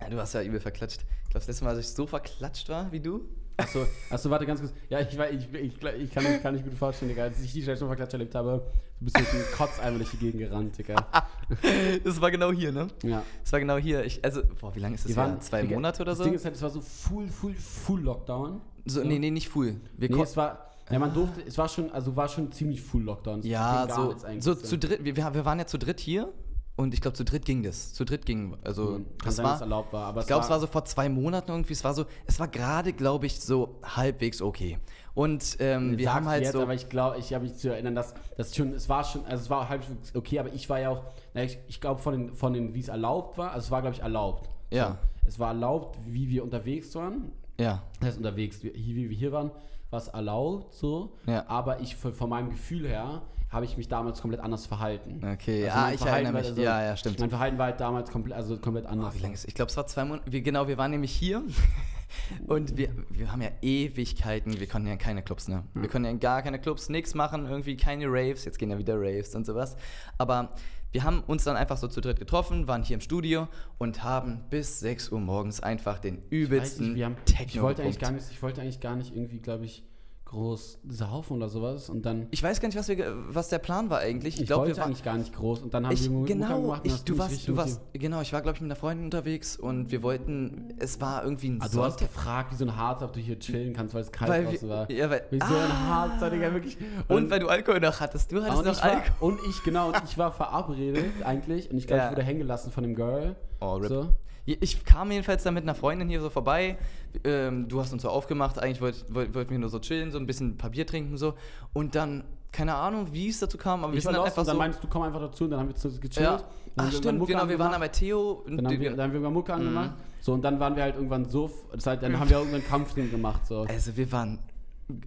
Ja, du hast ja übel verklatscht. Ich glaube, das letzte Mal, als ich so verklatscht war wie du. Achso, achso, warte ganz kurz. Ja, ich, ich, ich, ich, kann, mich, kann nicht gut vorstellen, Digga. Als ich die Station verklatscht erlebt habe, du bist durch den Kotzeimer durch die Gegend gerannt, Digga. Das war genau hier, ne? Ja. Das war genau hier. Ich, also, boah, wie lange ist das? Wir her? Zwei Digga, Monate oder das so? Ding ist halt, es war so full, full, full Lockdown. So nee, nee, nicht full. Wir Nee, es war, ja, man durfte, es war schon, also war schon ziemlich full Lockdown. Ja, so, so zu dritt. Wir, wir waren ja zu dritt hier und ich glaube, zu dritt ging das. Zu dritt ging. Also, Kann das sein, war. erlaubt war, aber Ich glaube, es war so vor zwei Monaten irgendwie. Es war so, es war gerade, glaube ich, so halbwegs okay. Und ähm, wir haben halt jetzt, so. aber ich glaube, ich habe mich zu erinnern, dass das schon, es war schon, also es war halb okay, aber ich war ja auch, na, ich, ich glaube von den, von den, wie es erlaubt war, also es war glaube ich erlaubt. Ja. So, es war erlaubt, wie wir unterwegs waren. Ja, Das heißt unterwegs, wie, wie wir hier waren, war es erlaubt, so. Ja. Aber ich von, meinem Gefühl her habe ich mich damals komplett anders verhalten. okay. Also ja, ich Verhalten erinnere mich. also- ja, ja, stimmt. Mein Verhalten war halt damals komplett, also komplett anders. Oh, wie lange ist Ich glaube, es war zwei Monate. Wir, genau, wir waren nämlich hier und wir, wir haben ja Ewigkeiten. Wir konnten ja in keine Clubs, ne? Wir konnten ja gar keine Clubs, nichts machen, irgendwie keine Raves. Jetzt gehen ja wieder Raves und sowas. Aber wir haben uns dann einfach so zu dritt getroffen, waren hier im Studio und haben bis 6 Uhr morgens einfach den Ich übelsten nicht, wir haben, Techno ich wollte eigentlich gar nicht, ich wollte eigentlich gar nicht irgendwie, glaube ich, groß saufen oder sowas und dann Ich weiß gar nicht, was, wir, was der Plan war eigentlich. ich, Ich glaube, wollte wir waren. eigentlich gar nicht groß und dann haben Ich, wir Mucke genau, gemacht und ich, du warst, du warst, genau, ich war, glaube ich, mit einer Freundin unterwegs und wir wollten, es war irgendwie ein Ah, du hast gefragt, wie so ein Harz, ob du hier chillen kannst, weil es kalt Weil draußen war. ja, weil, Wie so ein Ah! Harz, Digga, wirklich. Und weil du Alkohol noch hattest. Du hattest und noch ich, war, Alkohol. und ich, genau, und ich war verabredet eigentlich und ich glaube, Ja. ich wurde hängen gelassen von dem Girl. Oh, rip. So. Ich kam jedenfalls dann mit einer Freundin hier so vorbei. Ähm, du hast uns so aufgemacht. Eigentlich wollten wollt, wollten wir nur so chillen, so ein bisschen Papier trinken so. Und dann, keine Ahnung, wie es dazu kam, aber wir Ich sind war dann einfach und dann so. meinst du, komm einfach dazu und dann haben wir gechillt. ja. Ach wir stimmt, genau, wir waren angemacht. dann bei Theo. und Dann haben, wir, dann haben wir irgendwann Mucke angemacht. Mhm. So, und dann waren wir halt irgendwann so, das heißt, dann haben wir irgendwann Kampfring gemacht. So. also wir waren,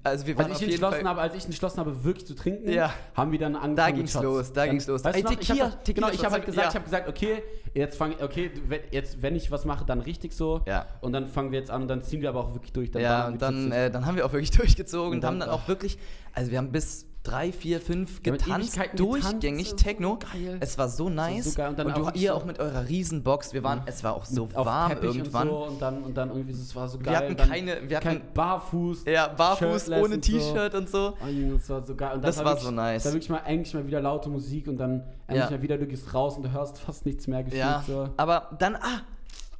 also wir waren Als ich, entschlossen habe, als ich entschlossen habe, wirklich zu trinken, Ja. haben wir dann angefangen Da ging's Shots. los, da ging's los. Weißt Ey, noch, ich Tequila, hab, Tequila genau, ich habe halt gesagt, ja. ich habe gesagt, okay, jetzt fange okay, jetzt wenn ich was mache, dann richtig so. Ja. Und dann fangen wir jetzt an und dann ziehen wir aber auch wirklich durch. Dann ja, und dann, äh, dann haben wir auch wirklich durchgezogen und, Und dann- haben dann auch wirklich, also wir haben bis drei, vier, fünf Ja, getanzt, Ewigkeiten durchgängig getanzt, so Techno. geil. Es war so nice. so. Und Und, du, ihr so- auch mit eurer Riesenbox. Wir waren, es war auch so warm Teppich irgendwann. Und, so, und, dann, und dann irgendwie, es war so geil. Wir hatten dann keine- wir hatten- kein Barfuß. Ja, barfuß, shirtless ohne. T-Shirt und so. Oh, Junge, das war so geil. Und Das war wirklich, so nice. Da wirklich mal eigentlich mal wieder laute Musik und dann endlich Ja. mal wieder, du gehst raus und du hörst fast nichts mehr gefühlt. Ja, So. aber dann, ah,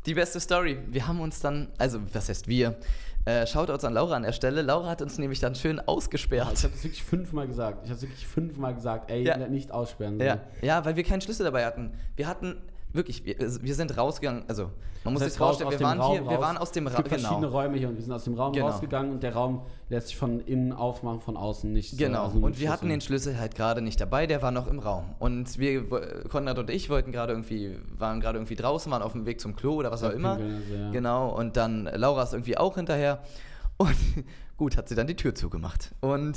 die beste Story. Wir haben uns dann, also was heißt wir? Äh, Shoutouts an Laura an der Stelle. Laura hat uns nämlich dann schön ausgesperrt. ich habe das wirklich fünfmal gesagt. Ich habe wirklich fünfmal gesagt, ey, Ja. nicht aussperren. Ja, ja, weil wir keinen Schlüssel dabei hatten. Wir hatten wirklich, wir, also wir sind rausgegangen, also man muss Das sich heißt, raus vorstellen, aus wir dem waren Raum hier, wir waren aus dem Es Raum, gibt verschiedene genau. Räume hier und wir sind aus dem Raum Genau. rausgegangen und der Raum lässt sich von innen aufmachen, von außen nicht. so. Genau, Also mit und wir hatten den Schlüssel halt gerade nicht dabei, der war noch im Raum. Und wir, Konrad und ich wollten gerade irgendwie, waren gerade irgendwie draußen, waren auf dem Weg zum Klo oder was auch Ja, immer. also, ja. Genau, und dann Laura ist irgendwie auch hinterher. Und gut, hat sie dann die Tür zugemacht. Und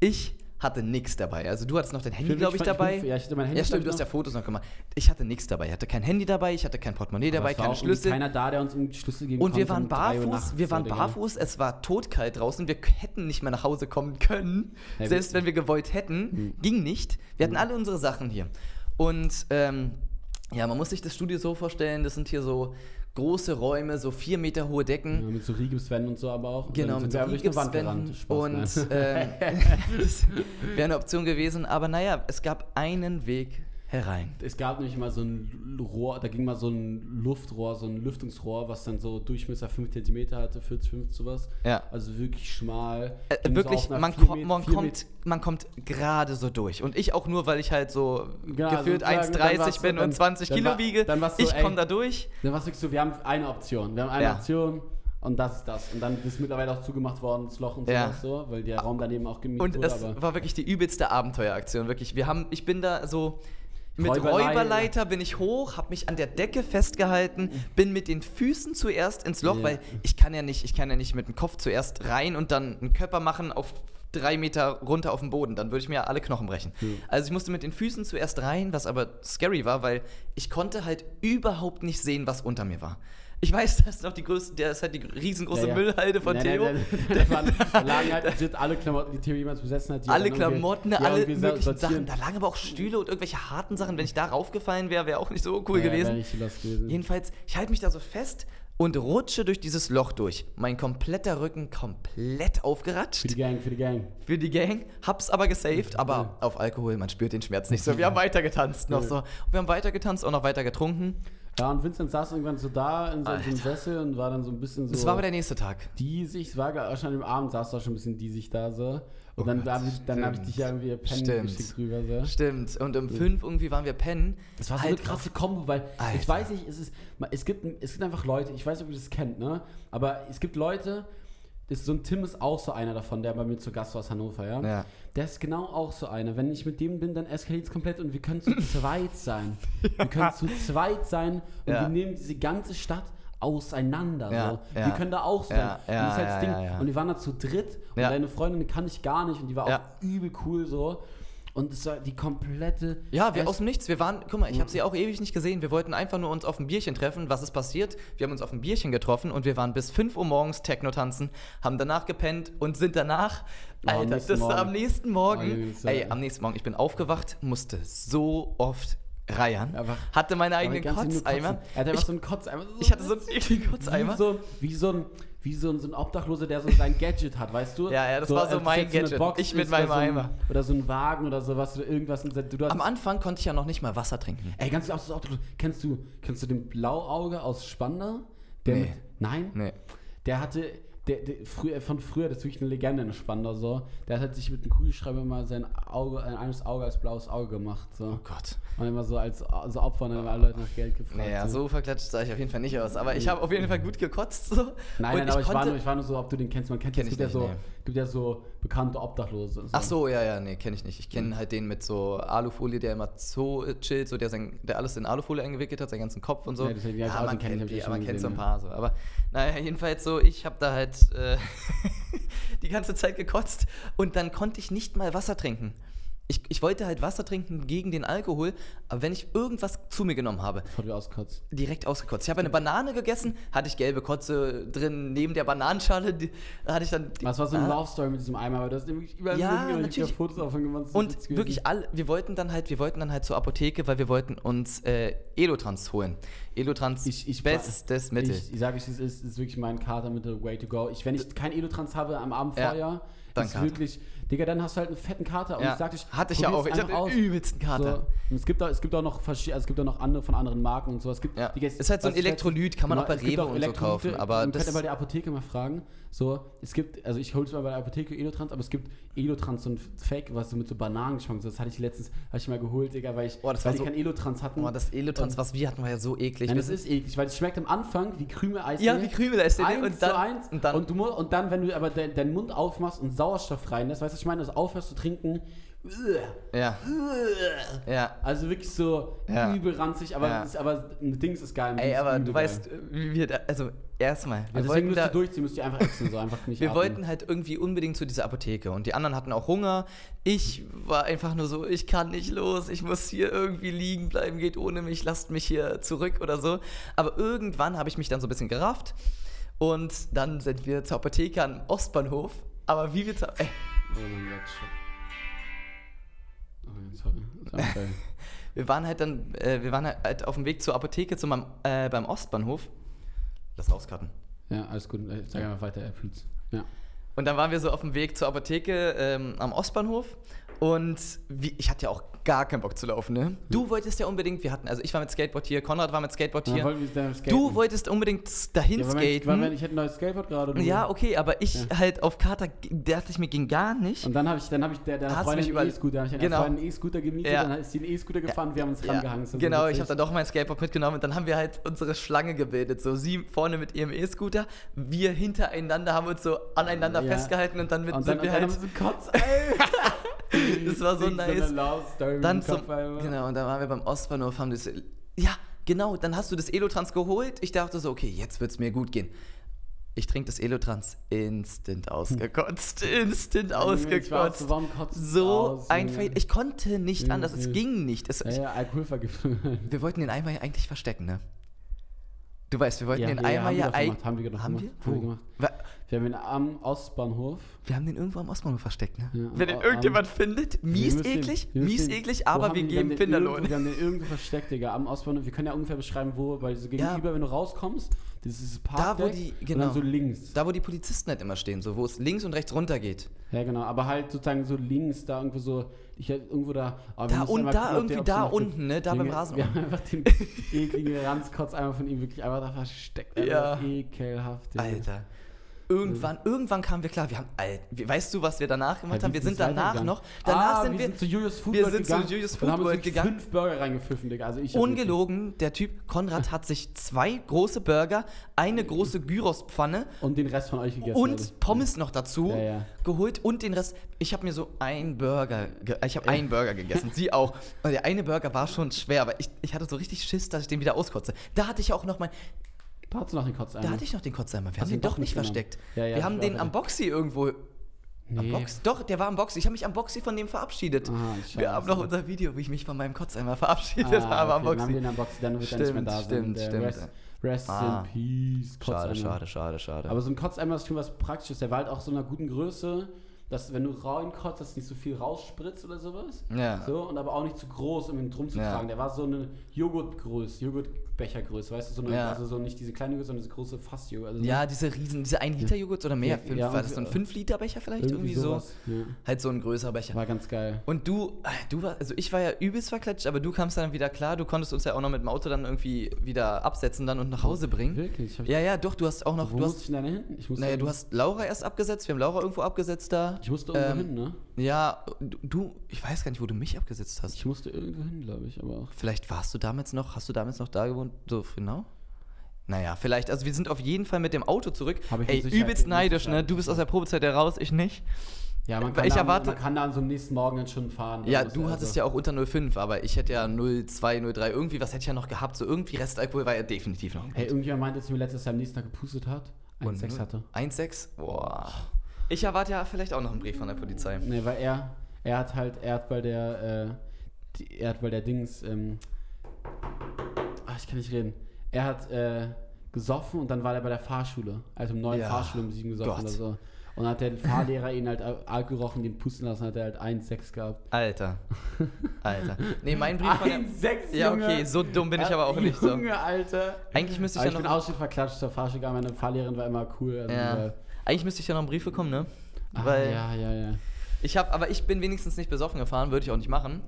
ich hatte nichts dabei. Also du hattest noch dein Handy, glaube ich, ich dabei. ja, ich hatte mein Handy, Ja, stimmt, du hast ich, ja Fotos noch gemacht. Ich hatte nichts dabei. Ich hatte kein Handy dabei, ich hatte kein Portemonnaie dabei, irgendwie Schlüssel. keiner da, der uns irgendwie Schlüssel geben Und wir waren barfuß, wir waren barfuß, es war totkalt draußen, wir hätten nicht mehr nach Hause kommen können. Ja, Selbst wenn wir gewollt hätten, ging nicht. Wir hatten alle unsere Sachen hier. Und ähm, ja, man muss sich das Studio so vorstellen, das sind hier so große Räume, so vier Meter hohe Decken. Ja, mit so Riegipswänden und so, aber auch. Genau, mit so Rigipswänden und nein. ähm, das wäre eine Option gewesen, aber naja, es gab einen Weg herein. Es gab nämlich mal so ein Rohr, da ging mal so ein Luftrohr, so ein Lüftungsrohr, was dann so Durchmesser 5 cm hatte, 40, 50 sowas. Ja. Also wirklich schmal. Äh, so wirklich, einer man, kommt, Met- man, kommt, man kommt gerade so durch. Und ich auch nur, weil ich halt so Genau, gefühlt sozusagen, dann war's 1,30 so, bin dann- und 20 dann Kilo wiege. dann war's so, ich komme da durch. Dann war es wirklich so, wir haben eine Option. Wir haben eine Ja. Option und das ist das. Und dann ist mittlerweile auch zugemacht worden, das Loch und Ja. sowas so, weil der Raum daneben auch gemietet Und wurde. es aber war wirklich die übelste Abenteueraktion. Wirklich, wir haben, ich bin da so mit Räuberlei- Räuberleiter bin ich hoch, habe mich an der Decke festgehalten, bin mit den Füßen zuerst ins Loch, Ja. weil ich kann ja nicht, ich kann ja nicht mit dem Kopf zuerst rein und dann einen Körper machen auf drei Meter runter auf den Boden, dann würde ich mir ja alle Knochen brechen. Ja. Also ich musste mit den Füßen zuerst rein, was aber scary war, weil ich konnte halt überhaupt nicht sehen, was unter mir war. Ich weiß, das ist noch die größte, der ist halt die riesengroße Ja, ja. Müllhalde von Nein, Theo. nein, nein, Da, waren, da lagen halt alle Klamotten, die Theo jemals besessen hat. die alle Klamotten, alle möglichen sortieren- Sachen. Da lagen aber auch Stühle und irgendwelche harten Sachen. Wenn ich da raufgefallen wäre, wäre auch nicht so cool Ja, gewesen. los gewesen. Jedenfalls, ich halte mich da so fest und rutsche durch dieses Loch durch. Mein kompletter Rücken komplett aufgeratscht Für die Gang, für die Gang. für die Gang. Hab's aber gesaved, aber auf Alkohol, man spürt den Schmerz nicht so. Wir haben weiter getanzt noch so. Und wir haben weiter getanzt, auch noch weiter getrunken. Ja, und Vincent saß irgendwann so da in so, in so einem. Sessel und war dann so ein bisschen so. Das war aber der nächste Tag. die sich, es war wahrscheinlich am Abend saß da schon ein bisschen die sich da so. Und Oh dann, Gott, hab ich, dann habe ich dich ja irgendwie pennen Stimmt. geschickt drüber. So. Stimmt. Und um fünf irgendwie waren wir pennen. Das war so Halt eine krasse Kombo, weil ich Alter. weiß nicht, es ist, es gibt, es gibt einfach Leute, ich weiß nicht, ob ihr das kennt, ne? Aber es gibt Leute, ist so ein Tim ist auch so einer davon, der bei mir zu Gast war aus Hannover, ja? Ja. Der ist genau auch so einer. Wenn ich mit dem bin, dann eskaliert es komplett und wir können zu zweit sein. Wir können zu zweit sein und Ja. wir nehmen diese ganze Stadt auseinander. Ja, so. ja. Wir können da auch sein. Ja, ja, und, das halt das ja, Ding. ja, ja. und wir waren da zu dritt und Ja. deine Freundin kann ich gar nicht und die war Ja. auch übel cool so. Und es war die komplette. Ja, wir aus dem Nichts. Wir waren, guck mal, ich habe sie auch ewig nicht gesehen. Wir wollten einfach nur uns auf ein Bierchen treffen. Was ist passiert? Wir haben uns auf ein Bierchen getroffen und wir waren bis 5 Uhr morgens Techno tanzen, haben danach gepennt und sind danach, Oh, am Alter, nächsten das Morgen. am nächsten Oh, Morgen. War- ey, am nächsten Morgen, ich bin aufgewacht, musste so oft reiern, Aber- hatte meine eigenen Kotzeimer. Er hatte einfach Ich, so einen Kotzeimer. ich hatte so einen ekligen Kotzeimer. Wie so, wie so ein, wie so ein, so ein Obdachloser, der so sein Gadget hat, weißt du? Ja, ja, das war so als mein Gadget. Box Ich mit meinem so Eimer. Oder so ein Wagen oder sowas oder irgendwas. Du, am Anfang konnte ich ja noch nicht mal Wasser trinken. ey, ganz auch so Obdachlos. Kennst du, kennst du den Blauauge aus Spandau? Der Nee. Mit, nein? Nee. Der hatte, der, der, früher, von früher, das ist wirklich eine Legende in Spandau so. Der hat sich mit einem Kugelschreiber mal sein Auge, ein eines Auge als blaues Auge gemacht. So. Oh Gott. Und immer so als so Opfer und dann haben alle Leute nach Geld gefragt. Naja, so verklatscht sah ich auf jeden Fall nicht aus. Aber ich habe auf jeden Fall gut gekotzt. So. Nein, nein, ich aber ich war, nur, ich war nur so, ob du den kennst. Man kennt Kenn gibt, ja nicht, so, nee. Gibt ja so bekannte Obdachlose. Ach so, ja, ja, nee, kenne ich nicht. Ich kenne halt den mit so Alufolie, der immer so chillt, so der, sein, der alles in Alufolie eingewickelt hat, seinen ganzen Kopf und so. Ja, deswegen, ja, auch, man kennt die, schon man kennt so ein paar so. Aber naja, jedenfalls so, ich habe da halt äh, die ganze Zeit gekotzt und dann konnte ich nicht mal Wasser trinken. Ich, ich wollte halt Wasser trinken gegen den Alkohol, aber wenn ich irgendwas zu mir genommen habe, Bevor du auskotzt. direkt ausgekotzt. Ich habe eine Banane gegessen, hatte ich gelbe Kotze drin, neben der Bananenschale die, hatte ich dann... Das war so eine Ah. Love Story mit diesem Eimer, aber du hast wirklich überall Ja, natürlich. Fotos davon gemacht. Und wirklich alle, wir wollten dann halt, wir wollten dann halt zur Apotheke, weil wir wollten uns äh, Elotrans holen. Elotrans, Ich- ich- bestes Mittel. Ich, ich sage, es ist, es ist wirklich mein Kater mit der Way to go. Ich, wenn ich kein Elotrans habe am Abend Ja, vorher, dann ist Kater. wirklich, Digga, dann hast du halt einen fetten Kater. Und Ja, ich sagte, ich hatte ich ja auch. Ich hatte einfach den aus. übelsten Kater. So. Und es gibt auch, es gibt auch noch verschiedene, also es gibt auch noch andere von anderen Marken und so. Es gibt, Ja. Digga, es- Ist halt so ein ich Elektrolyt, kann man auch bei Rewe und so kaufen, aber man das- könnte bei der Apotheke mal fragen. So, es gibt, also ich hole es mal bei der Apotheke Elotrans, aber es gibt Elotrans, so ein Fake, was so mit so Bananengeschmack, das hatte ich letztens, habe ich mal geholt, Digga, weil ich, Oh, das weil war so- kein Elotrans hatten. Oh, das Elotrans, Und- was wir hatten, war ja so eklig. Nein, das ist eklig, weil es schmeckt am Anfang wie Krümel-Eis. Ja, wie Krümel-Eis? Eins Und dann- zu eins. und dann- und, du, und dann, wenn du aber de, deinen Mund aufmachst und Sauerstoff reinlässt, weißt du, ich meine, also aufhörst zu trinken. ja, ja. Also wirklich so Ja. übel ranzig, aber, Ja. ist, aber Dings ist geil. Ey, aber du geil. weißt, wie wir da, also erstmal, Also deswegen müsst ihr durchziehen, müsst ihr einfach exen, so einfach nicht wir atmen. wollten halt irgendwie unbedingt zu dieser Apotheke und die anderen hatten auch Hunger. Ich war einfach nur so, ich kann nicht los, ich muss hier irgendwie liegen bleiben, geht ohne mich, lasst mich hier zurück oder so. Aber irgendwann habe ich mich dann so ein bisschen gerafft und dann sind wir zur Apotheke am Ostbahnhof. Aber wie wir zur, ey, Oh mein Gott. Oh, sorry. Geil. wir waren halt dann, äh, wir waren halt auf dem Weg zur Apotheke zu meinem, äh, beim Ostbahnhof. Lass rauskarten. ja, alles gut. Äh, Sag einfach weiter, er. Ja. Und dann waren wir so auf dem Weg zur Apotheke ähm, am Ostbahnhof. Und wie, ich hatte ja auch gar keinen Bock zu laufen, ne? Du wolltest ja unbedingt, wir hatten, also ich war mit Skateboard hier, Konrad war mit Skateboard Dann hier. dann skaten. Du wolltest unbedingt dahin ja, weil mein- skaten. Weil mein, ich hätte ein neues Skateboard gerade. ja, okay, aber ich Ja. halt auf Kater, dachte ich mir, ging gar nicht. Und dann habe ich, dann habe ich der, der Hast Freundin mich einen über- E-Scooter, dann habe ich Genau. einen E-Scooter gemietet, Ja. dann ist sie einen E-Scooter gefahren, wir haben uns Ja, rangehangen. So genau, ich habe dann doch mein Skateboard mitgenommen und dann haben wir halt unsere Schlange gebildet. So sie vorne mit ihrem E-Scooter, wir hintereinander haben uns so aneinander Ja. festgehalten und dann mit, und sind dann, wir und halt. dann haben wir so Kotz, ey. Das war so nice. Dann zum, genau, und dann waren wir beim Ostbahnhof, haben das, ja, genau, dann hast du das Elotrans geholt. Ich dachte so, okay, jetzt wird's mir gut gehen. Ich trinke das Elotrans instant ausgekotzt, instant auch so, ausgekotzt. So aus, ein? Fail. Ich konnte nicht Ja, anders, es ja. ging nicht. Es, Ja, ja, Alkoholvergiftung. Wir wollten den Eimer ja eigentlich verstecken, ne? Du weißt, wir wollten Ja, den ja, wir ja eigentlich. gemacht, haben wir doch Haben gemacht, wir? haben wir Wo? gemacht. Wir haben ihn am Ostbahnhof. Wir haben den irgendwo am Ostbahnhof versteckt, ne? Ja, Wenn den am- irgendjemand findet, mies eklig, wir mies eklig, aber wir geben den Finderlohn. irgendwo- Wir haben den irgendwo versteckt, Digga, am Ostbahnhof. Wir können ja ungefähr beschreiben, wo, weil so gegenüber, wenn du rauskommst, das ist das Da, wo Parkdeck die- und genau. dann so links. Da, wo die Polizisten halt immer stehen, so wo es links und rechts runter geht. Ja, genau, aber halt sozusagen so links, da irgendwo so, ich hab irgendwo da. Da und da gucken, irgendwie der- da unten, ne? Da beim Junge, Rasen. Wir haben einfach den ekligen Ranzkotz einmal von ihm wirklich einfach da versteckt. Ja. Ekelhaft. Alter. Irgendwann, irgendwann kamen wir klar, wir haben, weißt du, was wir danach gemacht Ja, haben? Wir sind danach noch, danach ah, sind wir wir, sind zu Julius Food wir sind zu gegangen Julius und Food haben World gegangen. fünf Burger reingepfiffen, Digga. Also ich ungelogen, der Typ, Konrad hat sich zwei große Burger, eine große Gyrospfanne Und den Rest von euch gegessen. und also. Pommes noch dazu Ja, ja. geholt und den Rest. Ich habe mir so ein Burger, ge ich habe einen Burger gegessen, sie auch. Und der eine Burger war schon schwer, aber ich, ich hatte so richtig Schiss, dass ich den wieder auskotze. Da hatte ich auch noch mein, Da hast du noch den Kotz da hatte ich noch den Kotzeimer. Wir haben den doch nicht mitgenommen? versteckt. Ja, ja, Wir haben den am Boxy irgendwo. Am Nee. Box, doch, der war am Boxy. Ich habe mich am Boxy von dem verabschiedet. Ah, Wir haben noch unser Video, wie ich mich von meinem Kotzeimer verabschiedet Ah, habe am okay, haben wir Boxy. den am Boxy, dann wird er nicht mehr Stimmt, da sein. stimmt, Der stimmt. Rest, rest Ah. in peace. Schade, Kotzeimer. schade, schade, schade. Aber so ein Kotzeimer ist schon was Praktisches. Der war halt auch so einer guten Größe, dass wenn du reinkotzt, dass nicht so viel rausspritzt oder sowas. Ja. So, und aber auch nicht zu groß, um ihn drum zu Ja. tragen. Der war so eine Joghurtgröße, Joghurtbechergröße, weißt du, so eine, Ja. also so nicht diese kleine Joghurt, sondern diese große Fassjoghurt. Also ja, diese riesen, diese 1 Liter Joghurt oder mehr. Ja, Fünf, ja, war das so ein irgendwie, 5 Liter Becher vielleicht? Irgendwie, so. sowas. Ja. Halt so ein größerer Becher. War ganz geil. Und du, du war, also ich war ja übelst verklatscht, aber du kamst dann wieder klar, du konntest uns ja auch noch mit dem Auto dann irgendwie wieder absetzen dann und nach Hause bringen. Wirklich? Ja, ja, doch, du hast auch noch, wo du hast, ich denn da hin? Ich musste naja, du hast Laura erst abgesetzt, wir haben Laura irgendwo abgesetzt da. Ich musste irgendwo Ähm, hin, ne? Ja, du- du, ich weiß gar nicht, wo du mich abgesetzt hast. Ich musste irgendwo hin, glaube ich, aber auch. Vielleicht warst du damals noch, hast du damals noch da gewohnt, so genau? Naja, vielleicht, also wir sind auf jeden Fall mit dem Auto zurück. Hab ich Ey, Sicherheit- übelst neidisch, ne? Du bist aus der Probezeit heraus, ich nicht. Ja, man kann, ich da, erwarte- man kann da so am nächsten Morgen dann schon fahren. Ja, du ist hattest ja auch unter 0,5, aber ich hätte ja 0,2, 0,3, irgendwie, was hätte ich ja noch gehabt? So irgendwie Restalkohol war ja definitiv noch. Hey, irgendjemand meinte, dass mir letztes Jahr am nächsten Tag gepustet hat. Und 1,6 hatte. 1,6? Boah. Ich erwarte ja vielleicht auch noch einen Brief von der Polizei. Nee, weil er, Er hat halt, er hat bei der, äh, die, er hat bei der Dings, ähm, ich kann nicht reden. Er hat äh, gesoffen und dann war er bei der Fahrschule, also im neuen Ja, Fahrschule mit ihm gesoffen Gott. oder so. Und dann hat der Fahrlehrer ihn halt Alk gerochen, den pusten lassen, hat er halt 1,6 gehabt. Alter. Alter. Nee, mein Brief der, 1,6, Ja, okay, so dumm bin ich aber auch nicht so. Junge, Alter. Eigentlich müsste ich Aber ja ich bin noch. auch schon verklatscht zur Fahrschule meine Fahrlehrerin war immer cool. Also Ja. äh, Eigentlich müsste ich ja noch einen Brief bekommen, ne? ah, Weil ja, ja, ja. ich habe, aber ich bin wenigstens nicht besoffen gefahren, würde ich auch nicht machen.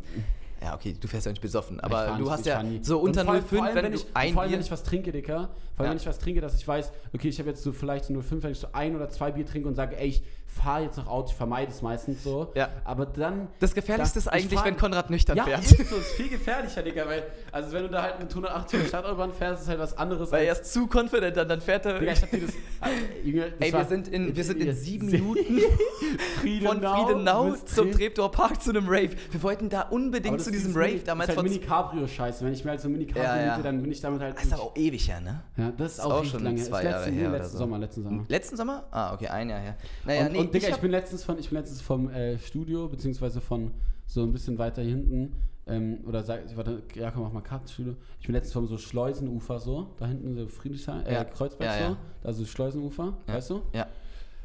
Ja, okay, du fährst ja nicht besoffen, aber du hast ja so unter vor allem- 05, vor allem, wenn, wenn ich, ein Vor allem, wenn ich was trinke, Dicker. Vor allem, Ja. wenn ich was trinke, dass ich weiß, okay, ich habe jetzt so vielleicht so 05, wenn ich so ein oder zwei Bier trinke und sage, ey, ich fahre jetzt nach Auto, ich vermeide es meistens so. Ja. Aber dann... das Gefährlichste ist ich eigentlich, fahr- wenn Konrad nüchtern ja, fährt. ist so, ist viel gefährlicher, Digga, weil, also wenn du da halt mit 180 auf der Stadtautobahn fährst, ist halt was anderes Weil er ist zu confident, dann, dann fährt er. Digga, ich hab dir das... äh, Junge, das Ey, wir sind in, wir sind in sieben Sie- Minuten von Friedenau zum. Treptower Park zu einem Rave. Wir wollten da unbedingt zu diesem Rave Mini- damals ist halt vor. Mini Cabrio Scheiße. Wenn ich mir halt so ein Mini Cabrio Ja, ja. miete, dann bin ich damit halt. Das ist aber auch ewig her, ne? ja, das ist ist auch, auch schon lange. zwei Jahre letzten, her letzten so. Sommer, letzten Sommer. Letzten Sommer? Ah, okay, ein Jahr her. Naja, und, nee, und Digga, ich, hab- bin letztens von, ich bin letztens vom äh, Studio, beziehungsweise von so ein bisschen weiter hinten, ähm, oder sag, ich warte, ja komm, mach mal Kartenstudio. Ich bin letztens vom so Schleusenufer so, da hinten so Friedrichshain, äh, Ja. Kreuzberg Ja, so, ja. da so Schleusenufer, weißt du? Ja.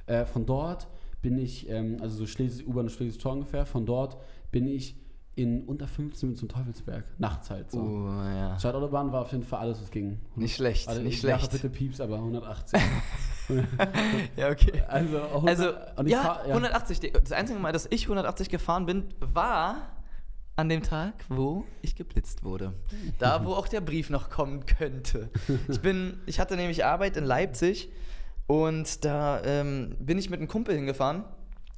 Äh, von dort bin ich, ähm, also so Schleswig, U-Bahn Schlesisches Tor ungefähr, von dort bin ich in unter 15 Minuten zum Teufelsberg, nachts halt so. Uh, ja. Stadtautobahn war auf jeden Fall alles, was ging. Nicht schlecht, Also, nicht schlecht. bitte Pieps, aber 180. Ja, okay. also, 100, Also, ja, fahr- 180. die- Das einzige Mal, dass ich 180 gefahren bin, war an dem Tag, wo ich geblitzt wurde. Da, wo auch der Brief noch kommen könnte. Ich bin, ich hatte nämlich Arbeit in Leipzig und da ähm, bin ich mit einem Kumpel hingefahren.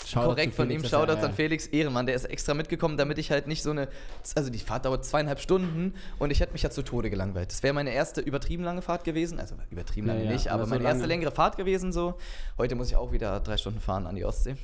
Shoutout Korrekt von ihm, Shoutouts ja, an Felix Ehrenmann, der ist extra mitgekommen, damit ich halt nicht so eine, also die Fahrt dauert zweieinhalb Stunden und ich hätte mich ja zu Tode gelangweilt. Das wäre meine erste übertrieben lange Fahrt gewesen, also übertrieben Ja, lange ja, nicht, aber aber so meine erste lange. längere Fahrt gewesen so. Heute muss ich auch wieder drei Stunden fahren an die Ostsee.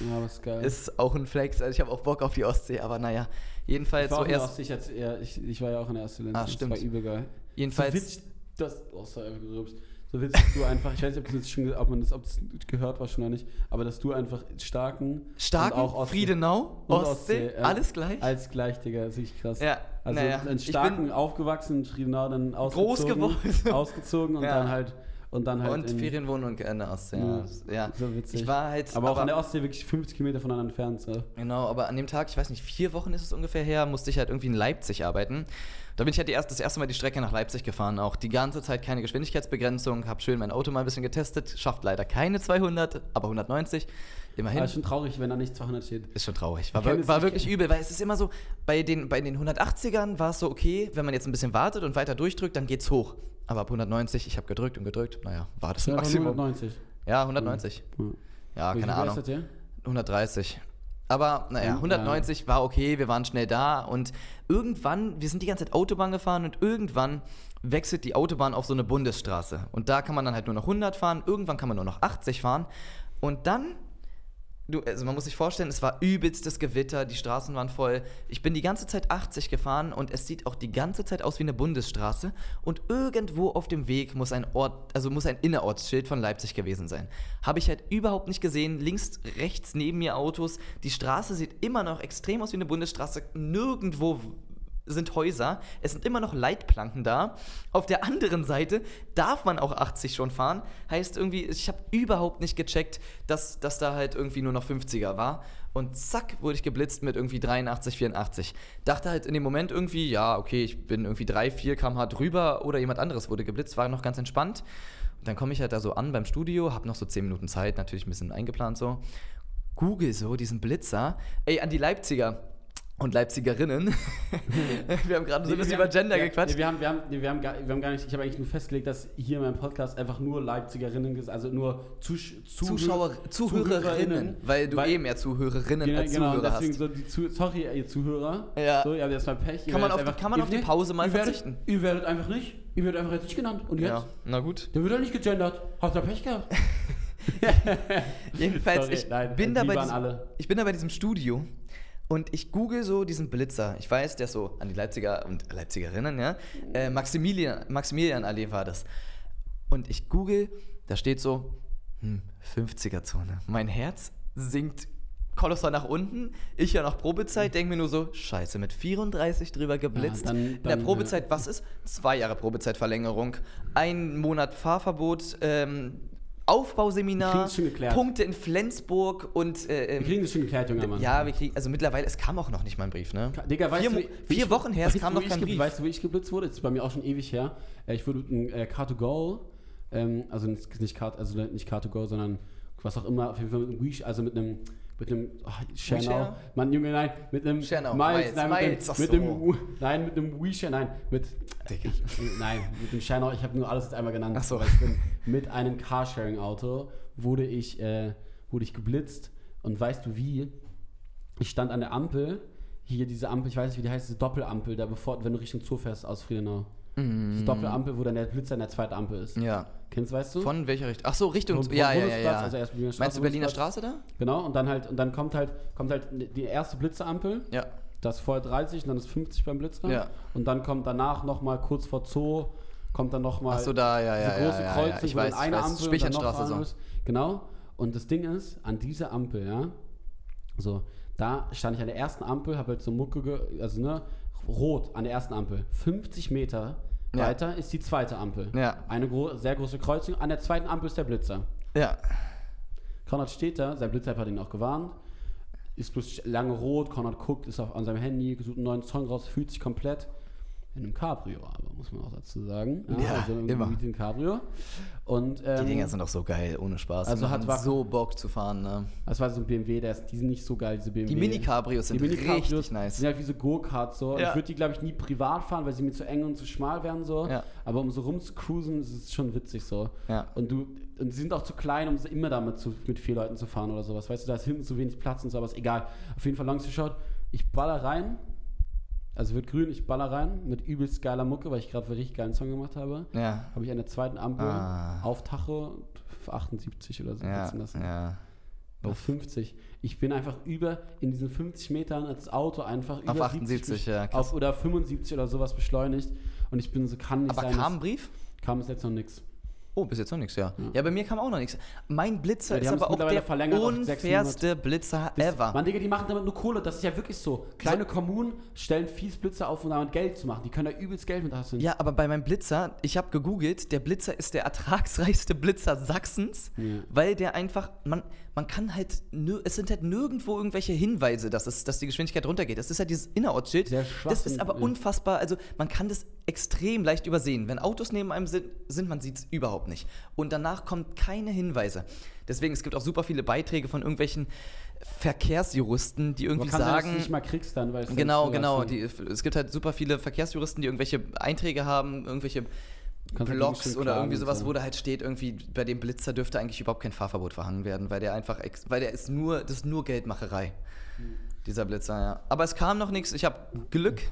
Ja, was geil. Ist auch ein Flex, also ich habe auch Bock auf die Ostsee, aber naja, jedenfalls ich war Ostsee, ich, als, ja, ich, ich war ja auch in der Ostsee. Ah, das stimmt. war übel geil. jedenfalls, So witzig, das, oh, sorry, gerülpst. So dass du einfach, ich weiß nicht, ob, das schon, ob man das, ob das gehört war schon oder nicht, aber dass du einfach starken, Starken, und auch Ostsee- Friedenau, und Ostsee, ja, alles gleich. Als gleich, Digga, das ist richtig krass. ja, Also naja, einen starken, bin, aufgewachsen, Friedenau, dann ausgezogen, Groß geworden. ausgezogen und Ja. dann halt, und dann halt und in- Ferienwohnung an der Ostsee, ja. ja. So witzig. Ich war halt, aber auch an der Ostsee wirklich 50 Kilometer voneinander entfernt. So. Genau, aber an dem Tag, ich weiß nicht, vier Wochen ist es ungefähr her, musste ich halt irgendwie in Leipzig arbeiten. Da bin ich halt erst, das erste Mal die Strecke nach Leipzig gefahren. Auch die ganze Zeit keine Geschwindigkeitsbegrenzung, habe schön mein Auto mal ein bisschen getestet, schafft leider keine 200, aber 190, immerhin. Aber ist schon traurig, wenn da nicht 200 steht. Ist schon traurig. War, war ich wirklich übel, weil es ist immer so, bei den, bei den 180ern war es so, okay, wenn man jetzt ein bisschen wartet und weiter durchdrückt, dann geht's hoch. Aber ab 190, ich habe gedrückt und gedrückt, naja, war das Ja, Maximum. 190. Ja, 190. Hm. Ja, Wie keine Ahnung. kostet der? 130. Aber naja, Ja, 190 war okay, wir waren schnell da und irgendwann, wir sind die ganze Zeit Autobahn gefahren und irgendwann wechselt die Autobahn auf so eine Bundesstraße. Und da kann man dann halt nur noch 100 fahren, irgendwann kann man nur noch 80 fahren. Und dann, du, also man muss sich vorstellen, es war übelstes Gewitter, die Straßen waren voll. Ich bin die ganze Zeit 80 gefahren und es sieht auch die ganze Zeit aus wie eine Bundesstraße. Und irgendwo auf dem Weg muss ein Ort, also muss ein Innerortsschild von Leipzig gewesen sein. Habe ich halt überhaupt nicht gesehen. Links, rechts neben mir Autos. Die Straße sieht immer noch extrem aus wie eine Bundesstraße. Nirgendwo sind Häuser, es sind immer noch Leitplanken da. Auf der anderen Seite darf man auch 80 schon fahren. Heißt irgendwie, ich habe überhaupt nicht gecheckt, dass, dass da halt irgendwie nur noch 50er war. Und zack, wurde ich geblitzt mit irgendwie 83, 84. Dachte halt in dem Moment irgendwie, ja, okay, ich bin irgendwie 3, 4 km/h drüber oder jemand anderes wurde geblitzt, war noch ganz entspannt. Und dann komme ich halt da so an beim Studio, habe noch so 10 Minuten Zeit, natürlich ein bisschen eingeplant so. Google so diesen Blitzer. Ey, an die Leipziger und Leipzigerinnen. wir haben gerade so ein bisschen über Gender wir, gequatscht. Nee, wir, haben, wir, haben, nee, wir, haben gar, wir haben gar nicht, ich habe eigentlich nur festgelegt, dass hier in meinem Podcast einfach nur Leipzigerinnen, also nur Zusch Zuschauer, Zuhörerinnen, weil du weil- eh mehr Zuhörerinnen Genau, als genau Zuhörer deswegen hast. so die Zu sorry, ihr Zuhörer. Ja. So, ihr habt jetzt mal Pech. Kann man auf die- kann man auf die nee, Pause mal ihr werdet, verzichten? Ihr werdet einfach nicht, ihr werdet einfach jetzt nicht genannt. Und jetzt? Ja, na gut. Der wird doch nicht gegendert. Habt ihr Pech gehabt? Jedenfalls, Sorry, ich, nein, bin da bei diesem, ich bin da bei diesem Studio und ich google so diesen Blitzer. Ich weiß, der ist so an die Leipziger und Leipzigerinnen, ja. Äh, Maximilian, Maximilianallee war das. Und ich google, da steht so, hm, 50er-Zone. Mein Herz sinkt kolossal nach unten. Ich ja noch Probezeit, denke mir nur so, scheiße, mit 34 drüber geblitzt. Ja, dann- In der dann, Probezeit, was ist? Zwei Jahre Probezeitverlängerung, ein Monat Fahrverbot, ähm, Aufbauseminar. Punkte in Flensburg und äh, ähm, Wir kriegen das schon geklärt, junger Mann. ja, wir kriegen, also mittlerweile, es kam auch noch nicht mal ein Brief, ne? Digga, weißt vier, du, wie- wie vier ich- Wochen her, es kam noch kein Brief. Weißt du, wo ich geblitzt wurde? Das ist bei mir auch schon ewig her. Äh, Ich wurde mit einem äh, Car2Go, ähm, also nicht, nicht Car, also nicht Car2Go, sondern was auch immer, auf jeden Fall mit einem also mit einem mit einem oh, Schernau? Mann, Junge, nein, mit einem Schernau, Miles, Miles, nein, mit Miles, dem, mit so. dem, U- nein, mit einem WeShare, nein, mit, Digga. nein, mit dem Schernau, ich habe nur alles jetzt einmal genannt, Ach so. ich bin mit einem Carsharing-Auto wurde ich, äh, wurde ich geblitzt und weißt du wie? Ich stand an der Ampel, hier diese Ampel, ich weiß nicht, wie die heißt, diese Doppelampel, da bevor, wenn du Richtung Zoo fährst aus Friedenau. Diese Doppelampel, wo dann der Blitzer in der zweiten Ampel ist. Mm. Ja. Kennst weißt du? Von welcher Richtung? Ach so, Richtung. Vom ja, ja, ja, Bundesplatz, ja. also erst Berliner Meinst du Straße, Berliner. Straße da? Genau, und dann halt, und dann kommt halt, kommt halt die erste Blitzerampel, Ja. das ist vorher 30 und dann ist 50 beim Blitzer. Ja. Und dann kommt danach nochmal kurz vor Zoo, kommt dann nochmal Ach so, da, ja, ja. diese große ja, ja, Kreuzung, ja. Ich wo dann weiß, ich eine weiß. Ampel und dann noch Spichernstraße so. ist. Genau. Und das Ding ist, an dieser Ampel, ja, so, da stand ich an der ersten Ampel, habe halt so Mucke, ge also ne, rot an der ersten Ampel. 50 Meter. Weiter ist die zweite Ampel. Ja. Eine gro sehr große Kreuzung. An der zweiten Ampel ist der Blitzer. Ja. Konrad steht da, sein Blitzer hat ihn auch gewarnt. Ist bloß lange rot, Konrad guckt, ist auf, an seinem Handy, sucht einen neuen Song raus, fühlt sich komplett in einem Cabrio, aber muss man auch dazu sagen. Ja, also immer. Mit dem Cabrio. Und, Die ähm, Dinger sind doch so geil, ohne Spaß. Also Die hat Wacken- so Bock zu fahren, ne? Das war so ein BMW, der ist, die sind nicht so geil, diese BMW. Die Mini-Cabrios sind Die Mini-Cabrios richtig nice. sind halt wie so Go-Karts so. Ja. Ich würde die, glaube ich, nie privat fahren, weil sie mir zu eng und zu schmal wären so. Ja. Aber um so rumzucruisen, ist es schon witzig so. Ja. Und du, und sie sind auch zu klein, um immer damit zu, mit vier Leuten zu fahren oder sowas. Weißt du, da ist hinten zu wenig Platz und so, aber ist egal. Auf jeden Fall long short, ich baller rein. Also wird grün, ich baller rein mit übelst geiler Mucke, weil ich gerade einen richtig geilen Song gemacht habe. Ja. Habe ich an der zweiten Ampel Ah. auf Tacho 78 oder so Ja. sitzen lassen. Ja. Auf 50. Ich bin einfach über in diesen 50 Metern als Auto einfach über Auf 78, 70 ja, krass. auf, oder 75 oder sowas beschleunigt. Und ich bin so, kann nicht Aber sein. kam ein Brief? kam bis jetzt noch nichts. Oh, bis jetzt noch nichts, ja. Ja, bei mir kam auch noch nichts. Mein Blitzer Ja, ist aber auch der unfairste Blitzer ever. Mann, Digga, die machen damit nur Kohle. Das ist ja wirklich so. Kleine Kommunen stellen fies Blitze auf, um damit Geld zu machen. Die können da übelst Geld mit hasseln. Ja, aber bei meinem Blitzer, ich habe gegoogelt, der Blitzer ist der ertragsreichste Blitzer Sachsens, Ja. weil der einfach, man, man kann halt, es sind halt nirgendwo irgendwelche Hinweise, dass, es, dass die Geschwindigkeit runtergeht. Das ist halt dieses Innerortsschild. Das ist aber unfassbar, also man kann das extrem leicht übersehen. Wenn Autos neben einem sind, sind man sieht es überhaupt nicht. Und danach kommen keine Hinweise. Deswegen, es gibt auch super viele Beiträge von irgendwelchen Verkehrsjuristen, die Man irgendwie kann sagen, sagen, du nicht mal kriegst dann, weil es Genau, dann genau. Die, es gibt halt super viele Verkehrsjuristen, die irgendwelche Einträge haben, irgendwelche halt Blogs bestimmt oder irgendwie sowas, so. wo da halt steht, irgendwie bei dem Blitzer dürfte eigentlich überhaupt kein Fahrverbot verhangen werden, weil der einfach, ex weil der ist nur, das ist nur Geldmacherei, dieser Blitzer, ja. Aber es kam noch nichts, ich habe Glück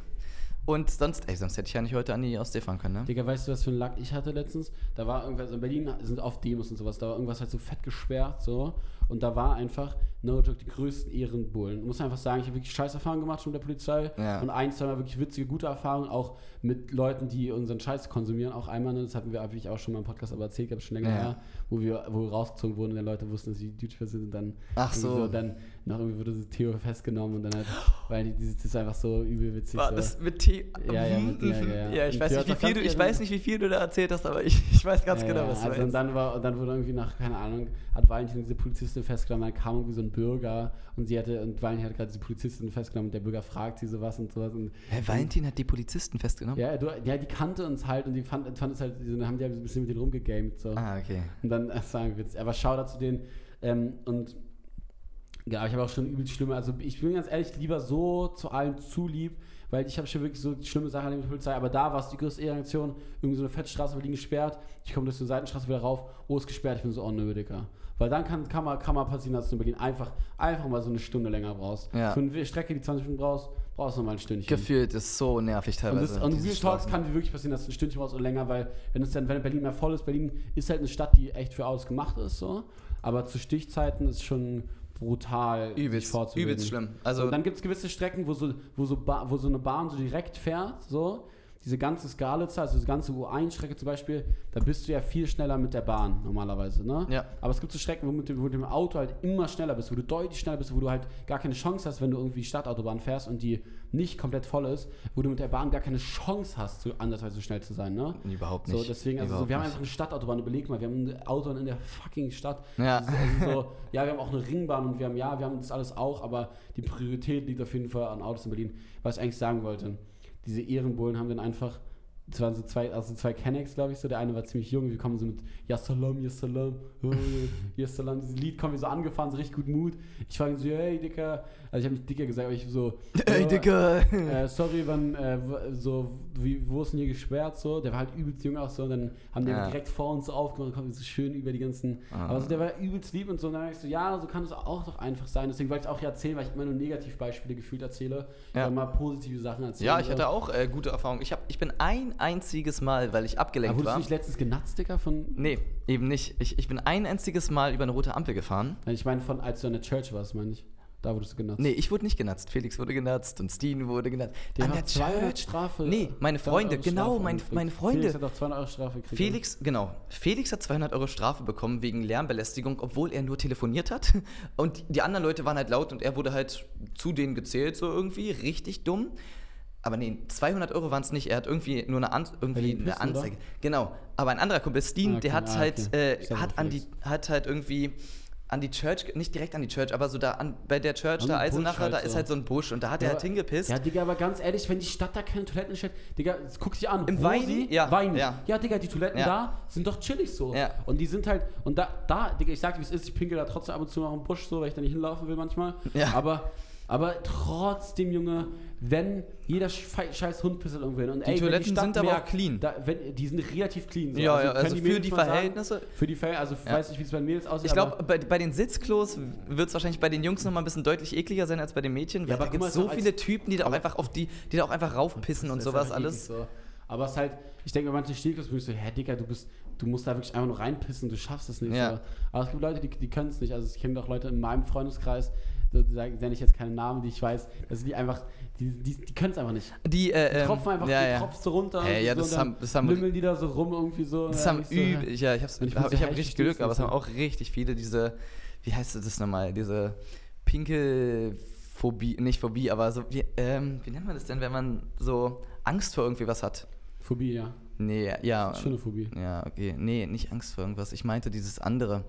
und sonst, ey, sonst hätte ich ja nicht heute an die Ostsee fahren können, ne? Digga, weißt du, was für ein Lack ich hatte letztens? Da war irgendwas, in Berlin sind oft Demos und sowas, da war irgendwas halt so fett gesperrt, so. Und da war einfach, no joke, die größten Ehrenbullen. Muss einfach sagen, ich habe wirklich scheiß Erfahrungen gemacht schon mit der Polizei. Ja. Und ein, zwei Mal wirklich witzige, gute Erfahrungen, auch mit Leuten, die unseren Scheiß konsumieren. Auch einmal, ne, das hatten wir, habe ich auch schon mal im Podcast aber erzählt, habe schon länger Ja. her, wo wir, wo wir rausgezogen wurden und dann Leute wussten, dass sie YouTuber sind und dann Ach irgendwie so. dann noch irgendwie wurde so Theo festgenommen und dann halt, weil die, das ist einfach so übel witzig. War so. das mit T. Ja, ja, mit- ja, ja, ja. ich Und weiß Theo nicht, wie viel du, ich weiß ehrlich- nicht, wie viel du da erzählt hast, aber ich, ich weiß ganz Ja, genau, ja, was du also und meinst. dann war und dann wurde irgendwie nach keine Ahnung hat Valentin diese Polizistin festgenommen dann kam irgendwie so ein Bürger und sie hatte und Valentin hat gerade diese Polizistin festgenommen und der Bürger fragt sie sowas und sowas und Hä, Valentin hat die Polizisten festgenommen? ja, du, ja die kannte uns halt und die fand, fand es halt dann haben die halt ein bisschen mit denen rumgegamed so Ah, okay. und dann sagen wir jetzt aber schau da zu denen ähm, und ja, ich habe auch schon übelst schlimme, also ich bin ganz ehrlich lieber so zu allem zu lieb, weil ich habe schon wirklich so schlimme Sachen erlebt mit der Polizei, aber da war es die größte Ehrenaktion, irgendwie so eine Fettstraße wird gesperrt, ich komme durch so eine Seitenstraße wieder rauf, oh, ist gesperrt, ich bin so, oh nö, Digga. Weil dann kann, kann, mal, kann mal passieren, dass du in Berlin einfach, einfach mal so eine Stunde länger brauchst. Ja. Für eine Strecke, die 20 Minuten brauchst, brauchst du noch mal ein Stündchen. Gefühlt ist so nervig Und, teilweise. das, und Real Talks kann wirklich passieren, dass du ein Stündchen brauchst oder länger, weil wenn es dann, wenn Berlin mehr voll ist, Berlin ist halt eine Stadt, die echt für alles gemacht ist, so. Aber zu Stichzeiten ist schon brutal, sich Übelst, vorzubewegen. übelst schlimm. Also, und dann gibt es gewisse Strecken, wo so, wo, so ba, wo so eine Bahn so direkt fährt, so. Diese ganze Skalitzer, also diese ganze U1-Strecke zum Beispiel, da bist du ja viel schneller mit der Bahn normalerweise, ne? Ja. Aber es gibt so Strecken, wo du mit dem, wo du mit dem Auto halt immer schneller bist, wo du deutlich schneller bist, wo du halt gar keine Chance hast, wenn du irgendwie Stadtautobahn fährst und die nicht komplett voll ist, wo du mit der Bahn gar keine Chance hast, so andersweise so schnell zu sein, ne? Überhaupt nicht. So, deswegen, also so, wir haben einfach eine Stadtautobahn, überleg mal, wir haben eine Autobahn in der fucking Stadt. Ja. Also, also so, ja, wir haben auch eine Ringbahn und wir haben, ja, wir haben das alles auch, aber die Priorität liegt auf jeden Fall an Autos in Berlin. Was ich eigentlich sagen wollte, diese Ehrenbullen haben dann einfach, das waren so zwei, also zwei Kennex, glaube ich, so, der eine war ziemlich jung, wir kommen so mit Ja Salam, Ja Salam, oh, dieses Lied kommen wir so angefahren, so richtig gut Mut. Ich frage so, hey, Dicker, also ich habe nicht Dicker gesagt, aber ich so, Ey, oh, Digga! äh, sorry, wann, äh, so, wie, wo ist denn hier gesperrt, so, der war halt übelst jung auch so, und dann haben die Ja. direkt vor uns aufgemacht, und kommen so schön über die ganzen, Ah. aber so, der war übelst lieb und so, und dann habe ich so, ja, so kann es auch doch einfach sein, deswegen wollte ich auch hier erzählen, weil ich immer nur Negativbeispiele gefühlt erzähle, Ja. mal positive Sachen erzählen. Ja, ich hatte auch äh, gute Erfahrungen. Ich, hab, ich bin ein einziges Mal, weil ich Aber abgelenkt wurdest war. du nicht letztens genatzt, Dicker, von, Nee, eben nicht. Ich, ich bin ein einziges Mal über eine rote Ampel gefahren. ich meine, von, als du in der Church warst, meine ich, da wurdest du genatzt. Nee, ich wurde nicht genatzt. Felix wurde genatzt und Steen wurde genatzt. der An hat der 200 Church. Strafe. Nee, meine 200 Freunde, genau, mein, meine Freunde. Felix hat auch 200 Euro Strafe gekriegt. Felix, genau. Felix hat 200 Euro Strafe bekommen wegen Lärmbelästigung, obwohl er nur telefoniert hat. Und die anderen Leute waren halt laut und er wurde halt zu denen gezählt, so irgendwie. Richtig dumm. Aber nee, 200 Euro waren es nicht. Er hat irgendwie nur eine, An irgendwie Wegen eine Pissen, oder? Anzeige. Genau. Aber ein anderer Kumpel, Steen, Ah, okay. der hat Ah, halt, okay. äh, hat, an die, hat halt irgendwie an die Church, nicht direkt an die Church, aber so da an, bei der Church, An da Eisenacher, halt da ist so. halt so ein Busch und da hat Ja, er halt hingepisst. Ja, Digga, aber ganz ehrlich, wenn die Stadt da keine Toiletten stellt, Digga, guck sie an. Im Weini? Ja, Weini. ja. Ja. Digga, die Toiletten Ja. da sind doch chillig so. Ja. Und die sind halt, und da, da, Digga, ich sag dir, wie es ist, ich pinkel da trotzdem ab und zu noch im Busch so, weil ich da nicht hinlaufen will manchmal. Ja. Aber, aber trotzdem, Junge, wenn jeder Schei- scheiß Hund pisselt irgendwo hin. Und Die ey, Toiletten Stadt sind aber auch merkt, clean. Da, wenn, die sind relativ clean. So. ja, ja, können also für Mädels die sagen, Verhältnisse. für die Verhältnisse, also ich Ja. weiß nicht, wie es bei den Mädels aussieht. Ich glaube, bei, bei den Sitzklos wird es wahrscheinlich bei den Jungs noch mal ein bisschen deutlich ekliger sein als bei den Mädchen, weil Ja, aber da gibt es so als- viele Typen, die da auch einfach auf die, die da auch einfach raufpissen und ist sowas alles. So. Aber es ist halt, ich denke, bei manchen Stilklos bin ich so, hä, Digga, du bist, du musst da wirklich einfach nur reinpissen, du schaffst es nicht. Ja. Aber es gibt Leute, die, die können es nicht. Also ich kenne auch Leute in meinem Freundeskreis, so, die sagen, nenne ich jetzt keine Namen, die ich weiß, dass die einfach, die, die, die können es einfach nicht. Die, äh, Die ähm, tropfen einfach, ja, die ja. tropfst so runter. Hey, ja, so, das haben- das haben- lümmeln die da so rum irgendwie so. Das haben ich so, hä? üb ich, ja, ich hab's, Und ich hab, so, ich hab richtig Glück, aber es haben auch richtig viele diese, wie heißt das nochmal, diese Pinkelphobie, nicht Phobie, aber so, wie, ähm, wie nennt man das denn, wenn man so Angst vor irgendwie was hat? Phobie, ja. Nee, ja. Eine Phobie. Ja, okay. Nee, nicht Angst vor irgendwas. Ich meinte dieses andere.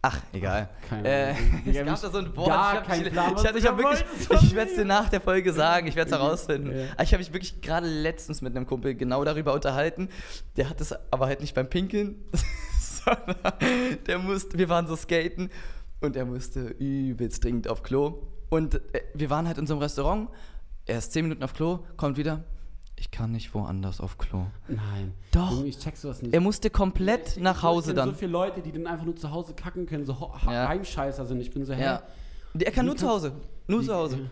Ach, egal. keine äh, es gab da so ein Wort. gar ich hab Plan, ich, ich, hab wirklich, ich werde es dir nach der Folge sagen. Ich werde es herausfinden. Ja. Aber Ich habe mich wirklich gerade letztens mit einem Kumpel genau darüber unterhalten. Der hat es aber halt nicht beim Pinkeln, sondern der musste, wir waren so skaten und er musste übelst dringend auf Klo. Und äh, wir waren halt in so einem Restaurant. Er ist zehn Minuten auf Klo, kommt wieder. Ich kann nicht woanders auf Klo. Nein. Doch. Ich check sowas nicht. Er musste komplett Ich- nach Hause Ich dann. so viele Leute, die dann einfach nur zu Hause kacken können, so Ja. Heimscheißer sind. Ich bin so, hä? Ja. Er kann nur zu Hause. Nur zu Hause.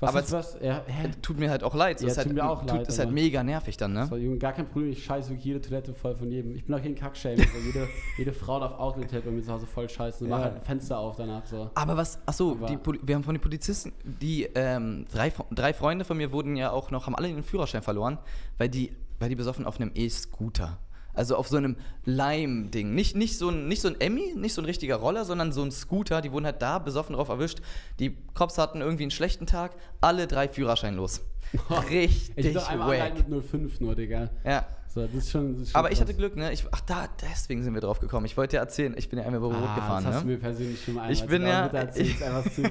Was Aber ist was? Ja, hä? Tut mir halt auch leid. Ja, ist halt, tut mir auch tut, leid, Ist halt mega nervig dann, ne? war Junge, gar kein Problem. Ich scheiße wirklich jede Toilette voll von jedem. Ich bin auch kein Kackschäme. So. Jede, jede Frau darf auch eine Toilette bei mir zu Hause voll scheißen. Und Ja. mach halt ein Fenster auf danach. So. Aber was, achso, Aber- die, wir haben von den Polizisten, die ähm, drei, drei Freunde von mir wurden ja auch noch, haben alle den Führerschein verloren, weil die, weil die besoffen auf einem E-Scooter. Also auf so einem Leim-Ding. Nicht, nicht, so ein, nicht so ein Emmy, nicht so ein richtiger Roller, sondern so ein Scooter. Die wurden halt da besoffen drauf erwischt. Die Cops hatten irgendwie einen schlechten Tag, alle drei Führerschein los. Ich bin Richtig doch einmal wack. mit 05 nur, Digga. Ja. So, das ist schon, das ist schon Aber ich hatte krass. Glück, ne? Ich, ach, da, deswegen sind wir drauf gekommen. Ich wollte dir erzählen, ich bin ja einmal über Rot ah, gefahren, das hast ne? du mir persönlich schon mal einmal Ich bin erzählt, ja-. So.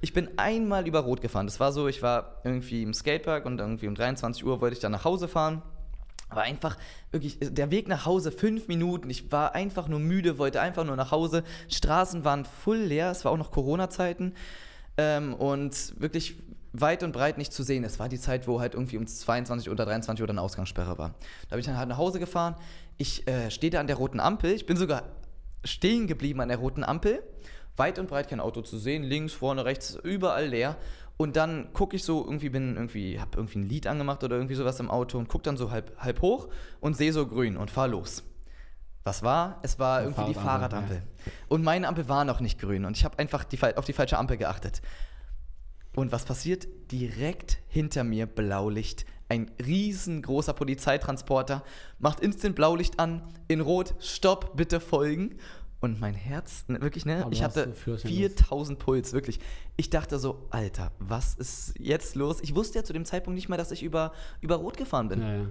Ich bin einmal über Rot gefahren. Das war so, ich war irgendwie im Skatepark und irgendwie um 23 Uhr wollte ich dann nach Hause fahren. War einfach wirklich der Weg nach Hause fünf Minuten. Ich war einfach nur müde, wollte einfach nur nach Hause. Straßen waren full leer. Es war auch noch Corona-Zeiten ähm, und wirklich weit und breit nicht zu sehen. Es war die Zeit, wo halt irgendwie um 22 oder 23 Uhr dann Ausgangssperre war. Da bin ich dann halt nach Hause gefahren. Ich äh, stehe da an der roten Ampel. Ich bin sogar stehen geblieben an der roten Ampel. Weit und breit kein Auto zu sehen, links, vorne, rechts, überall leer. Und dann gucke ich so, irgendwie bin irgendwie, habe irgendwie ein Lied angemacht oder irgendwie sowas im Auto und gucke dann so halb, halb hoch und sehe so grün und fahr los. Was war? Es war Eine irgendwie die Fahrradampel, Fahrradampel. Und meine Ampel war noch nicht grün und ich habe einfach die, auf die falsche Ampel geachtet. Und was passiert? Direkt hinter mir Blaulicht. ein riesengroßer Polizeitransporter, macht instant Blaulicht an, in Rot, Stopp, bitte folgen. Und mein Herz, ne, wirklich, ne? Aber Ich hatte du Führerschein 4000 Puls, wirklich. Ich dachte so, Alter, was ist jetzt los? Ich wusste ja zu dem Zeitpunkt nicht mal, dass ich über, über Rot gefahren bin. Ja, ja.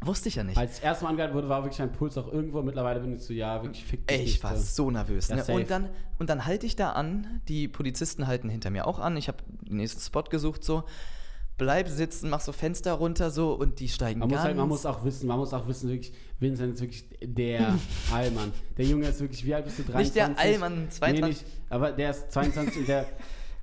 Wusste ich ja nicht. Als das erste Mal angehalten wurde, war wirklich mein Puls auch irgendwo. Mittlerweile bin ich so, ja, wirklich fick dich Ey, ich war so. nervös. Ne? Und, dann, und dann halte ich da an, die Polizisten halten hinter mir auch an. Ich habe den nächsten Spot gesucht, so. Bleib sitzen, mach so Fenster runter, so, und die steigen Man muss, ganz... halt, man muss auch wissen, man muss auch wissen, wirklich, Vincent ist wirklich der Allmann. Der Junge ist wirklich, wie alt bist du? 23? Nicht der Allmann, 22. Nee, nicht, aber der ist 22 und der.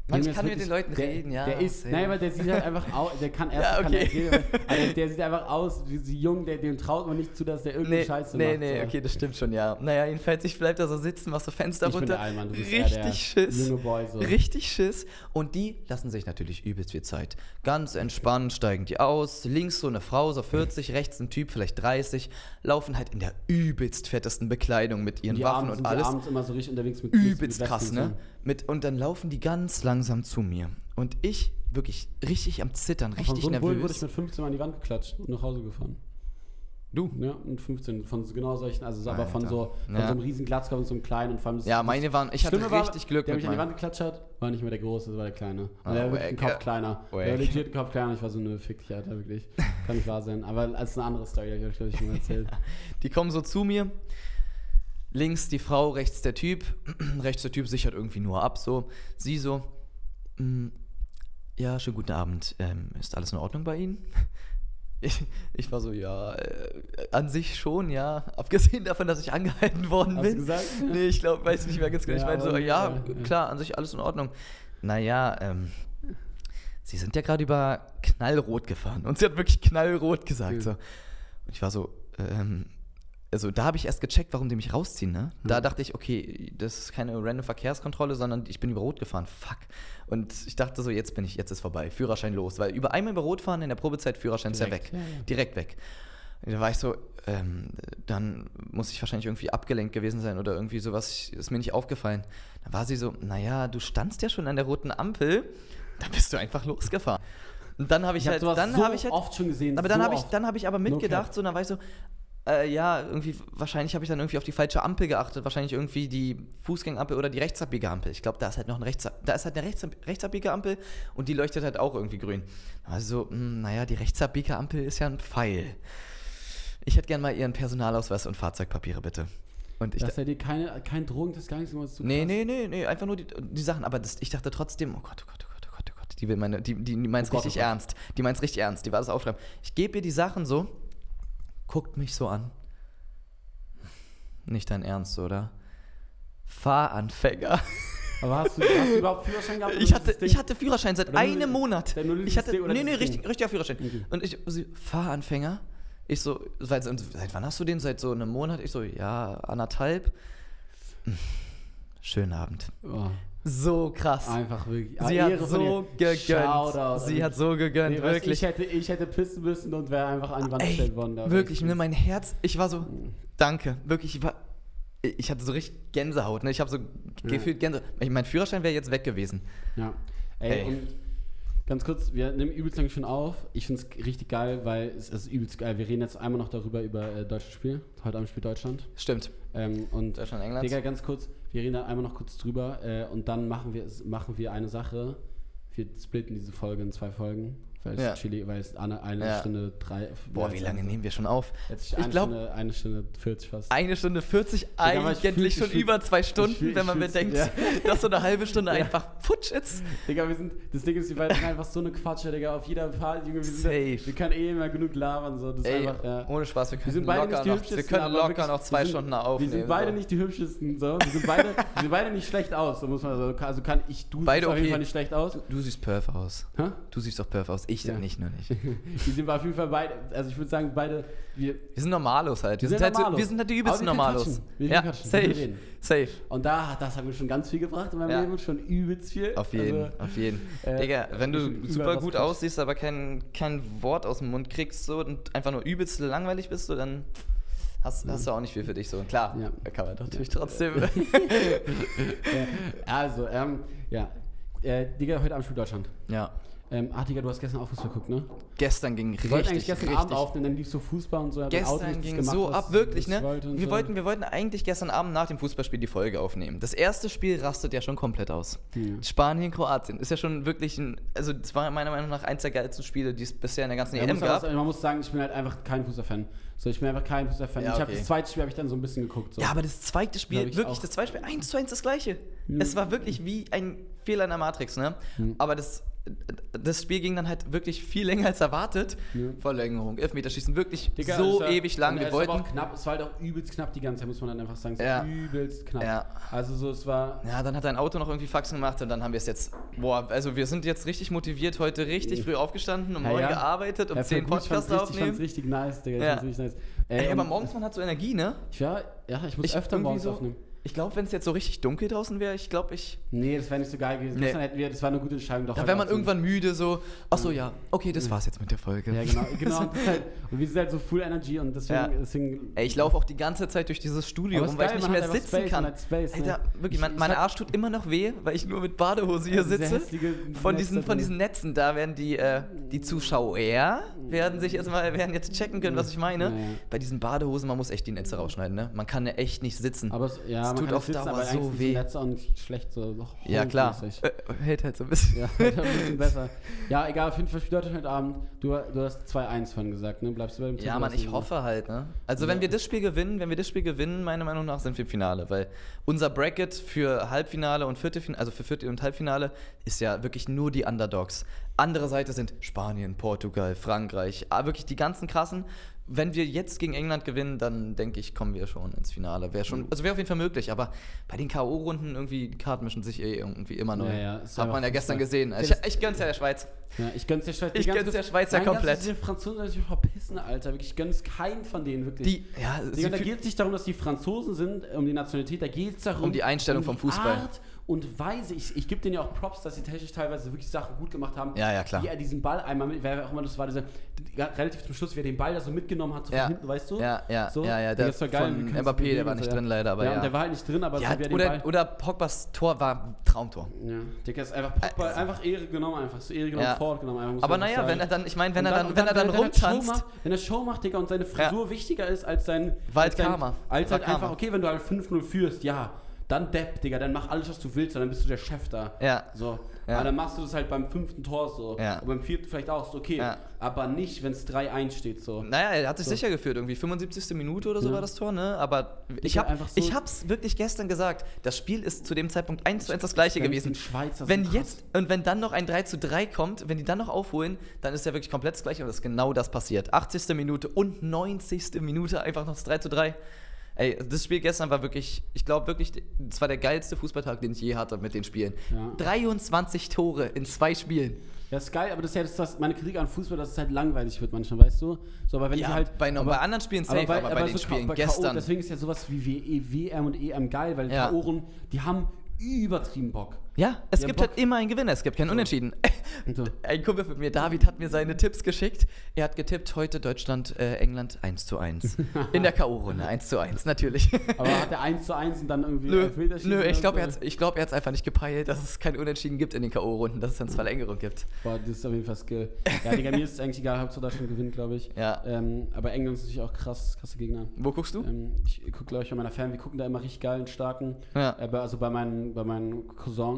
Man kann mit den Leuten der, reden, ja, Der ist, nein, aber der sieht halt einfach aus, der kann erst, Ja, kann okay. er reden, aber der, sieht einfach aus wie so jung, der, dem traut man nicht zu, dass der irgendeine Nee, Scheiße nee, macht. nee, so. okay, das stimmt schon, ja. Naja, jedenfalls, ich bleib da so sitzen, mach so Fenster Ich runter. Allmann, du bist eher der Richtig Schiss. junge Boy, so. Richtig Schiss. Und die lassen sich natürlich übelst viel Zeit. Ganz entspannt steigen die aus. Links so eine Frau, so 40, rechts ein Typ, vielleicht 30. Laufen halt in der übelst fettesten Bekleidung mit ihren Die Waffen abends und sind die alles. abends immer so richtig unterwegs mit Übelst mit krass, ne? Mit, und dann laufen die ganz langsam zu mir. Und ich wirklich richtig am Zittern, Von richtig so einem Bullen wurde nervös. ich mit 15 Mal an die Wand geklatscht und nach Hause gefahren. Du? Ja, mit 15. Von genau solchen, also aber von so, von Ja. so einem riesen Glatzkopf und so einem kleinen und vor allem Ja, meine waren, ich hatte war, richtig Glück Der mich an die. Wand geklatscht hat, war nicht mehr der Große, das war der Kleine. Und Ah, der war wirklich ein. Kopf kleiner. Der Wack. legit ein Kopf kleiner. Ich war so, nö, fick dich, Alter, wirklich. Kann nicht wahr sein. Aber als eine andere Story, die habe ich, glaube ich, schon mal erzählt. Die kommen so zu mir. Links die Frau, rechts der Typ. rechts der Typ sichert irgendwie nur ab, so. Sie so, "Mm, ja, schönen guten Abend. Ähm, ist alles in Ordnung bei Ihnen? Ich, ich war so, ja, äh, an sich schon, ja. Abgesehen davon, dass ich angehalten worden Hast du bin. gesagt? Nee, ich glaube, weiß nicht mehr ganz genau. Ja, ich meine so, ja, ja. klar, an sich alles in Ordnung. Naja, ähm, Sie sind ja gerade über knallrot gefahren. Und sie hat wirklich knallrot gesagt. Mhm. So. Und ich war so, ähm, also da habe ich erst gecheckt, warum die mich rausziehen. Ne? Da Mhm. dachte ich, okay, das ist keine random Verkehrskontrolle, sondern ich bin über Rot gefahren. Fuck. Und ich dachte so, jetzt bin ich, jetzt ist vorbei. Führerschein los. Weil über einmal über Rot fahren in der Probezeit, Führerschein ist ja Direkt, weg. ja, ja. Direkt weg. Da war ich so, ähm, dann muss ich wahrscheinlich irgendwie abgelenkt gewesen sein oder irgendwie sowas, ich- ist mir nicht aufgefallen. Dann war sie so, naja, du standst ja schon an der roten Ampel, dann bist du einfach losgefahren. Und dann habe ich, Ich halt, sowas dann so habe ich halt, oft schon gesehen. aber dann so habe ich, dann habe ich aber mitgedacht, cap. so, dann war ich so, äh, ja, irgendwie, wahrscheinlich habe ich dann irgendwie auf die falsche Ampel geachtet, wahrscheinlich irgendwie die Fußgängerampel oder die Rechtsabbiegeampel. Ich glaube, da ist halt noch ein Rechts, da ist halt eine Rechts, Rechtsabbiegeampel und die leuchtet halt auch irgendwie grün. Also, mh, naja, die Rechtsabbiegeampel ist ja ein Pfeil. Ich hätte gern mal Ihren Personalausweis und Fahrzeugpapiere, bitte. Und ich Dass er dir keine, kein Drogen, gar nichts immer zu Nee, nee, nee, nee, einfach nur die, die Sachen. Aber das, ich dachte trotzdem, oh Gott, oh Gott, oh Gott, oh Gott, oh Gott, die will meine, die, die, die meint's Oh Gott, richtig oh Gott. ernst. Die meint's richtig ernst. Die war das aufschreiben. Ich gebe ihr die Sachen so, guckt mich so an. Nicht dein Ernst, oder? Fahranfänger. Aber hast du, hast du überhaupt Führerschein gehabt? Ich hatte, ich hatte Führerschein seit einem Monat. Ich hatte, nee, nee, richtig, richtiger Führerschein. Okay. Und ich, sie, Fahranfänger? Ich so, seit, seit wann hast du den? Seit so einem Monat? Ich so, ja, anderthalb. Hm. Schönen Abend. Oh, So krass. einfach wirklich. Sie Ah, hat so gegönnt. Shoutout. Sie hat so gegönnt, Nee, wirklich. Ich hätte, ich hätte pissen müssen und wäre einfach an die Wand gestellt worden. da. wirklich, ne, mein Herz, ich war so, Mhm. danke, wirklich, ich war, ich hatte so richtig Gänsehaut, ne, ich habe so gefühlt Gänsehaut. Mein Führerschein wäre jetzt weg gewesen. Ja. Ey, Ey. und ganz kurz, wir nehmen übelst lang schon auf. Ich finde es richtig geil, weil es ist übelst geil. Wir reden jetzt einmal noch darüber, über äh, deutsches Spiel. Heute Abend spielt Deutschland. Stimmt. Ähm, und Deutschland, England. Digga, ganz kurz, wir reden da einmal noch kurz drüber äh, und dann machen wir, machen wir eine Sache. Wir splitten diese Folge in zwei Folgen, weil es Ja. Chili, weil es eine, eine Ja. Stunde drei. Boah, wie lange nehmen wir schon auf? Jetzt Ich eine, glaub- Stunde, eine Stunde 40 fast. Eine Stunde 40, aber ich eigentlich schon fühl- über zwei Stunden, fühl- wenn man bedenkt, ja. dass so eine halbe Stunde einfach futsch ist. Digga, wir sind, das Ding ist, wir beiden sind einfach so eine Quatsche, Digga, auf jeder Fahrt, Junge, wir, sind, Safe. wir können eh immer genug labern, so, das Ey, einfach, ohne Spaß, wir Wir können sind beide locker nicht die noch, wir können locker wirklich, noch zwei wir sind, Stunden aufnehmen. Wir sind beide so. nicht die hübschesten, so. Wir sind beide, wir sehen beide nicht schlecht aus, so muss man so. Also kann ich, du Beide siehst auf jeden. Fall nicht schlecht aus. Du siehst perf aus. Hä? Du siehst doch perf aus. Ich Ja. nicht, nur nicht. Wir sind auf jeden Fall beide, also ich würde sagen, beide, wir, Wir sind Normalos halt. Wir, Wir sind, sind halt so, wir sind halt die übelsten Normalos. Wir ja, quatschen. Safe. Safe. und da, das hat mir schon ganz viel gebracht in meinem Ja. Leben, schon übelst viel. Auf jeden, Also, auf jeden. äh, Digga, wenn du ich super gut aussiehst, aber kein, kein Wort aus dem Mund kriegst so, und einfach nur übelst langweilig bist, so, dann hast, hast du auch nicht viel für dich. So. Klar, Ja. da kann man natürlich trotzdem. also, ähm, ja. Äh, Digga, heute Abend spielt Deutschland. ja. Ähm, Digga, du hast gestern auch Fußball geguckt, ne? Gestern ging Wir wollten eigentlich richtig, gestern richtig. Abend aufnehmen, dann lief so Fußball und so. Gestern ging gemacht, so ab, wirklich, ne? wollte Wir so. wollten, wir wollten eigentlich gestern Abend nach dem Fußballspiel die Folge aufnehmen. Das erste Spiel rastet ja schon komplett aus. Ja. Spanien, Kroatien ist ja schon wirklich ein, also das war meiner Meinung nach eins der geilsten Spiele, die es bisher in der ganzen Ja, EM gab. man muss sagen, ich bin halt einfach kein Fußballfan. So, ich bin einfach kein Fußballfan. Ja, Ich habe okay. das zweite Spiel habe ich dann so ein bisschen geguckt. So. Ja, aber das zweite Spiel, ich wirklich auch. das zweite Spiel, eins zu eins das gleiche. Es war wirklich wie ein Fehler in der Matrix, ne? Mhm. Aber das, das Spiel ging dann halt wirklich viel länger als erwartet. Ja. Verlängerung, Elfmeterschießen, wirklich Digga, so war- ewig lang. Wir es war aber wollten. knapp, es war halt auch übelst knapp die ganze Zeit, muss man dann einfach sagen. Es Ja. war übelst knapp. Ja. Also so, es war. Ja, dann hat dein Auto noch irgendwie Faxen gemacht und dann haben wir es jetzt. Boah, also wir sind jetzt richtig motiviert, heute richtig früh aufgestanden, um Ja, neun ja. gearbeitet, um Ja, zehn ich Podcasts richtig, Ich fand's aufnehmen. richtig nice, Digga. Ich Ja. fand's richtig nice. Ey, Ey, aber und morgens man hat so Energie, ne? Ich war, ja, ich muss Ich öfter morgens so- aufnehmen. Ich glaube, wenn es jetzt so richtig dunkel draußen wäre, ich glaube, ich. Nee, das wäre nicht so geil gewesen. Nee. Gestern hätten wir, das war eine gute Entscheidung. Doch Da wäre man irgendwann müde, so. Ach so, ja, okay, das war's jetzt mit der Folge. Ja, genau. genau und, halt, und wir sind halt so full Energy und deswegen. Ja. deswegen Ey, ich laufe auch die ganze Zeit durch dieses Studio rum, weil geil, ich nicht mehr sitzen Space, kann. Space, ne? Alter, wirklich, Ich- mein, mein Arsch tut immer noch weh, weil ich nur mit Badehose hier sitze. Von diesen, von diesen Netzen, da werden die, äh, die Zuschauer werden sich jetzt mal, werden jetzt checken können, was ich meine. Ja, ja. Bei diesen Badehosen, man muss echt die Netze rausschneiden, ne? Man kann echt nicht sitzen. Aber es, ja, man tut kann auf sitzen, Dauer aber so weh. nicht schlecht. So, so ja, klar. holmäßig. Äh, hält halt so ein bisschen. Ja, ein bisschen besser. Ja, egal, auf jeden Fall spielt Deutschland heute Abend. Du, du hast 2-1 vorhin gesagt, ne? Bleibst du bei dem Tipp Ja, Mann, ich hoffe halt, ne? Also, wenn Ja. wir das Spiel gewinnen, wenn wir das Spiel gewinnen, meiner Meinung nach sind wir im Finale, weil unser Bracket für Halbfinale und Viertelfinale, also für Viertel- und Halbfinale, ist ja wirklich nur die Underdogs. Andere Seite sind Spanien, Portugal, Frankreich, ah, wirklich die ganzen krassen. Wenn wir jetzt gegen England gewinnen, dann denke ich, kommen wir schon ins Finale. Wäre schon, also wäre auf jeden Fall möglich, aber bei den K.O.-Runden irgendwie, die Karten mischen sich eh irgendwie immer neu. Ja, ja, Hat man ja gestern gesehen. Ja, Ich, ich gönn's ja der Schweiz. Ja, ich gönn's der Schweiz. Ich Die gönn's der Nein, ganz komplett. Die Franzosen sich verpissen, Alter. Wirklich, ich gönn's keinen von denen, wirklich. Die, ja, Digga, da geht es nicht darum, dass die Franzosen sind, um die Nationalität, da geht es darum, Um die Einstellung um vom die Fußball. Art und Weise. Ich, ich gebe denen ja auch Props, dass sie technisch teilweise wirklich Sachen gut gemacht haben. Ja, ja, klar. Wie er diesen Ball einmal mit, wer auch immer das war, dieser, relativ zum Schluss, wie er den Ball da so mitgenommen hat, so Ja. von hinten, weißt du? Ja, ja, so? ja, ja, der das war geil, von Mbappé, der war nicht so, drin leider, aber ja. ja. der war halt nicht drin, aber Ja, so wie er oder, Ball... oder Pogbas Tor war Traumtor. ja, Digga, ist einfach Pogba, Also- einfach Ehre genommen, einfach so Ehre genommen, Ja. Ford genommen. Einfach, Aber naja, wenn er dann, ich meine, wenn er und wenn er dann rumtanzt, macht, wenn er Show macht, Digga, und seine Frisur wichtiger ist als sein. Sein, Karma. Als halt einfach, okay, wenn du halt 5-0 führst, ja, dann Depp, Digga, dann mach alles, was du willst, und dann bist du der Chef da. Ja. So. Ja. Aber dann machst du das halt beim fünften Tor so. Ja. Und beim vierten vielleicht auch so, okay. Ja. Aber nicht, wenn es 3-1 steht so. Naja, er hat sich So. sicher geführt, irgendwie 75. Minute oder so Ja. war das Tor, ne? Aber ich, Digga, hab, so- ich hab's wirklich gestern gesagt, das Spiel ist zu dem Zeitpunkt 1 zu 1 das gleiche gewesen. Schweizer Wenn jetzt, und wenn dann noch ein 3 zu 3 kommt, wenn die dann noch aufholen, dann ist ja wirklich komplett das gleiche und das ist genau das passiert. 80. Minute und 90. Minute einfach noch das 3 zu 3. Ey, das Spiel gestern war wirklich, ich glaube wirklich, das war der geilste Fußballtag, den ich je hatte mit den Spielen. Ja. 23 Tore in zwei Spielen. Ja, ist geil, aber das ist ja das, was meine Kritik an Fußball, dass es halt langweilig wird manchmal, weißt du? So, aber wenn Ja, halt. bei, aber, bei anderen Spielen safe, aber bei, den so Spielen bei gestern. K.O., deswegen ist ja sowas wie WM und EM geil, weil Ja. K.O.-Runden, die haben übertrieben Bock. Ja, es Ja, gibt halt immer einen Gewinner, es gibt keinen Unentschieden. Und so. Ein Kumpel von mir, David, hat mir seine Tipps geschickt. Er hat getippt, heute Deutschland, äh, England 1 zu 1. In der K.O.-Runde 1 zu 1, natürlich. Aber hat der 1 zu 1 und dann irgendwie Nö, nö, ich glaube, so? er glaub, er hat es einfach nicht gepeilt, dass es kein Unentschieden gibt in den K.O.-Runden, dass es dann Verlängerung gibt. Boah, das ist auf jeden Fall Skill. Ja, Digga, mir ist es eigentlich egal, Hauptsache Deutschland gewinnt, glaube ich. Ja. Ähm, aber England ist natürlich auch krass, krasse Gegner. Wo guckst du? Ähm, ich gucke, glaube ich, bei meiner Fan, wir gucken da immer richtig geilen, starken. Ja. Aber also bei meinen, bei meinen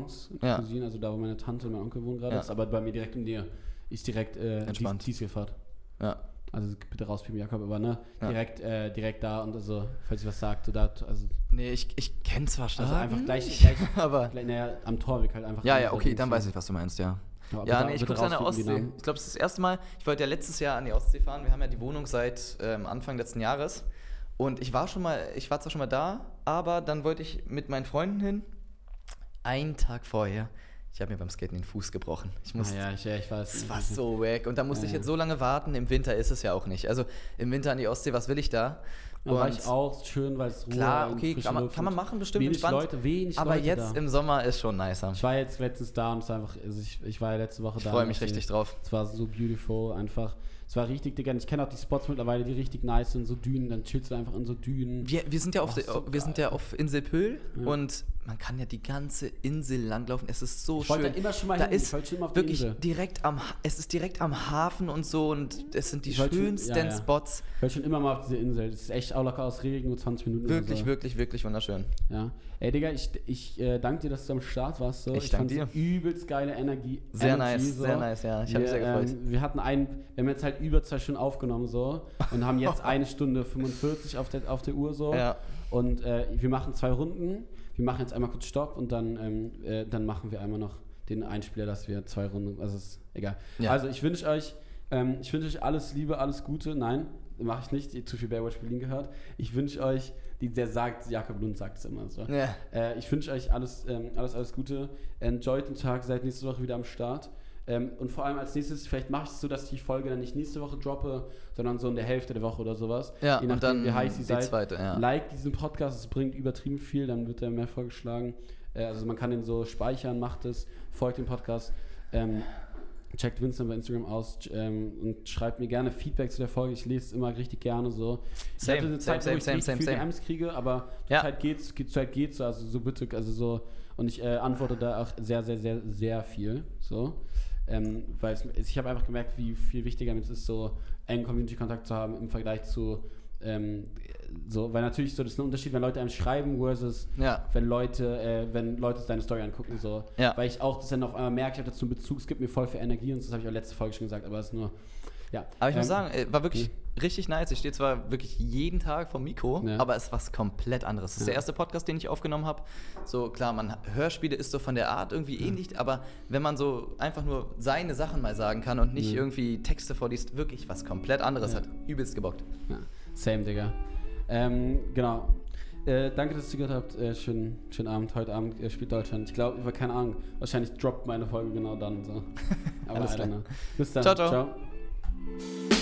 Cousins, Ja. Cousinen, also da, wo meine Tante und mein Onkel wohnen gerade, Ja. ist aber bei mir direkt in der ist direkt äh, Entspannt. Dies- Dieselfahrt. Ja. Also bitte raus, Pim Jakob, aber ne, Ja. direkt, äh, direkt da und also, falls ich was sagt, so da, also, Nee, ich, ich kenne zwar Staaten, also einfach gleich, gleich aber... gleich, naja, am Torweg halt einfach. Ja, ja, okay, dann weiß ich, was du meinst, ja. Ja, Ja, nee, ich gucke an der Ostsee. Ich glaube, es ist das erste Mal, ich wollte ja letztes Jahr an die Ostsee fahren. Wir haben ja die Wohnung seit ähm, Anfang letzten Jahres. Und ich war schon mal, ich war zwar schon mal da, aber dann wollte ich mit meinen Freunden hin. Einen Tag vorher. Ich habe mir beim Skaten den Fuß gebrochen. Ich Ah, musste. ja, ich, ja, ich weiß. Das war so wack. Und da musste Ja, ich jetzt so lange warten. Im Winter ist es ja auch nicht. Also im Winter an die Ostsee, was will ich da? Da war Und ich auch schön, weil es Ruhe Klar, und okay, kann man, kann man und machen, bestimmt wenig entspannt. Leute, wenig aber Leute jetzt da. im Sommer ist schon nicer. Ich war jetzt letztens da und es war einfach, also ich, ich war ja letzte Woche Ich da. freue und mich richtig drauf. Es war so beautiful, einfach. Es war richtig, Digga. Ich kenne auch die Spots mittlerweile, die richtig nice sind, so Dünen. Dann chillst du einfach in so Dünen. Wir, wir sind ja auf, Ach, so wir sind ja auf Insel Pöhl Ja. und man kann ja die ganze Insel langlaufen. Es ist so Ich schön. da immer schon mal da hin. ist schon die wirklich Insel. direkt am, es ist direkt am Hafen und so und es sind die Ich wollte schon- schönsten ja, ja. Spots. Ich wollte schon immer mal auf diese Insel. Das ist echt auch locker aus Regen, nur 20 Minuten. Wirklich, so. wirklich, wirklich wunderschön. Ja. Ey, Digga, ich, ich äh, danke dir, dass du am Start warst. So. Ich danke fand's übelst geile Energie. Sehr Energy, nice, so. sehr nice, ja. Ich habe mich wir, sehr gefreut. Ähm, wir hatten ein, wir haben jetzt halt über zwei Stunden aufgenommen so und haben jetzt eine Stunde 45 auf der, auf der Uhr so. Ja. Und äh, wir machen zwei Runden. Wir machen jetzt einmal kurz Stopp und dann, ähm, äh, dann machen wir einmal noch den Einspieler, dass wir zwei Runden. Also ist egal. Ja. Also ich wünsche euch, ähm, ich wünsche euch alles Liebe, alles Gute. Nein, mache ich nicht. Ihr zu viel Baywatch Berlin gehört. Ich wünsche euch, die, der sagt, Jakob Lund sagt es immer so. Ja. Äh, ich wünsche euch alles, ähm, alles, alles Gute. Enjoyt den Tag, seid nächste Woche wieder am Start. Ähm, und vor allem als nächstes, vielleicht mache ich es so, dass ich die Folge dann nicht nächste Woche droppe, sondern so in der Hälfte der Woche oder sowas. Ja, Je und dann wie heiß die seid. zweite, ja. Like diesen Podcast, es bringt übertrieben viel, dann wird er mehr vorgeschlagen. Äh, also man kann den so speichern, macht es, folgt dem Podcast. Ähm, checkt Vincent bei Instagram aus ähm, und schreibt mir gerne Feedback zu der Folge. Ich lese es immer richtig gerne so. ich Same, hatte eine Zeit, same, wo ich same, same, viel same. DMs kriege, aber Ja. zur Zeit geht's, geht, Zeit geht's, also so bitte, also so und ich äh, antworte da auch sehr, sehr, sehr, sehr viel. So. Ähm, weil es, ich habe einfach gemerkt, wie viel wichtiger es ist, so engen Community-Kontakt zu haben im Vergleich zu ähm, so, weil natürlich so das ist ein Unterschied, wenn Leute einem schreiben versus Ja. wenn Leute, äh, wenn Leute deine Story angucken, so. Ja. Weil ich auch das dann auf einmal merke, ich habe dazu einen Bezug, es gibt mir voll viel Energie und das habe ich auch letzte Folge schon gesagt, aber es ist nur, ja. Aber ich muss Ähm, sagen, äh, war wirklich richtig nice. Ich stehe zwar wirklich jeden Tag vom Mikro, Ja. aber es ist was komplett anderes. Das ist der erste Podcast, den ich aufgenommen habe. So, klar, man Hörspiele ist so von der Art irgendwie ähnlich, aber wenn man so einfach nur seine Sachen mal sagen kann und nicht Ja. irgendwie Texte vorliest, wirklich was komplett anderes hat übelst gebockt. Same, Digga. Ähm, genau. Äh, danke, dass ihr zugehört habt. Äh, schönen, schönen Abend. Heute Abend äh, spielt Deutschland. Ich glaube, keine Ahnung. Wahrscheinlich droppt meine Folge genau dann. So. Aber Alles klar. Bis dann. Ciao, ciao. ciao.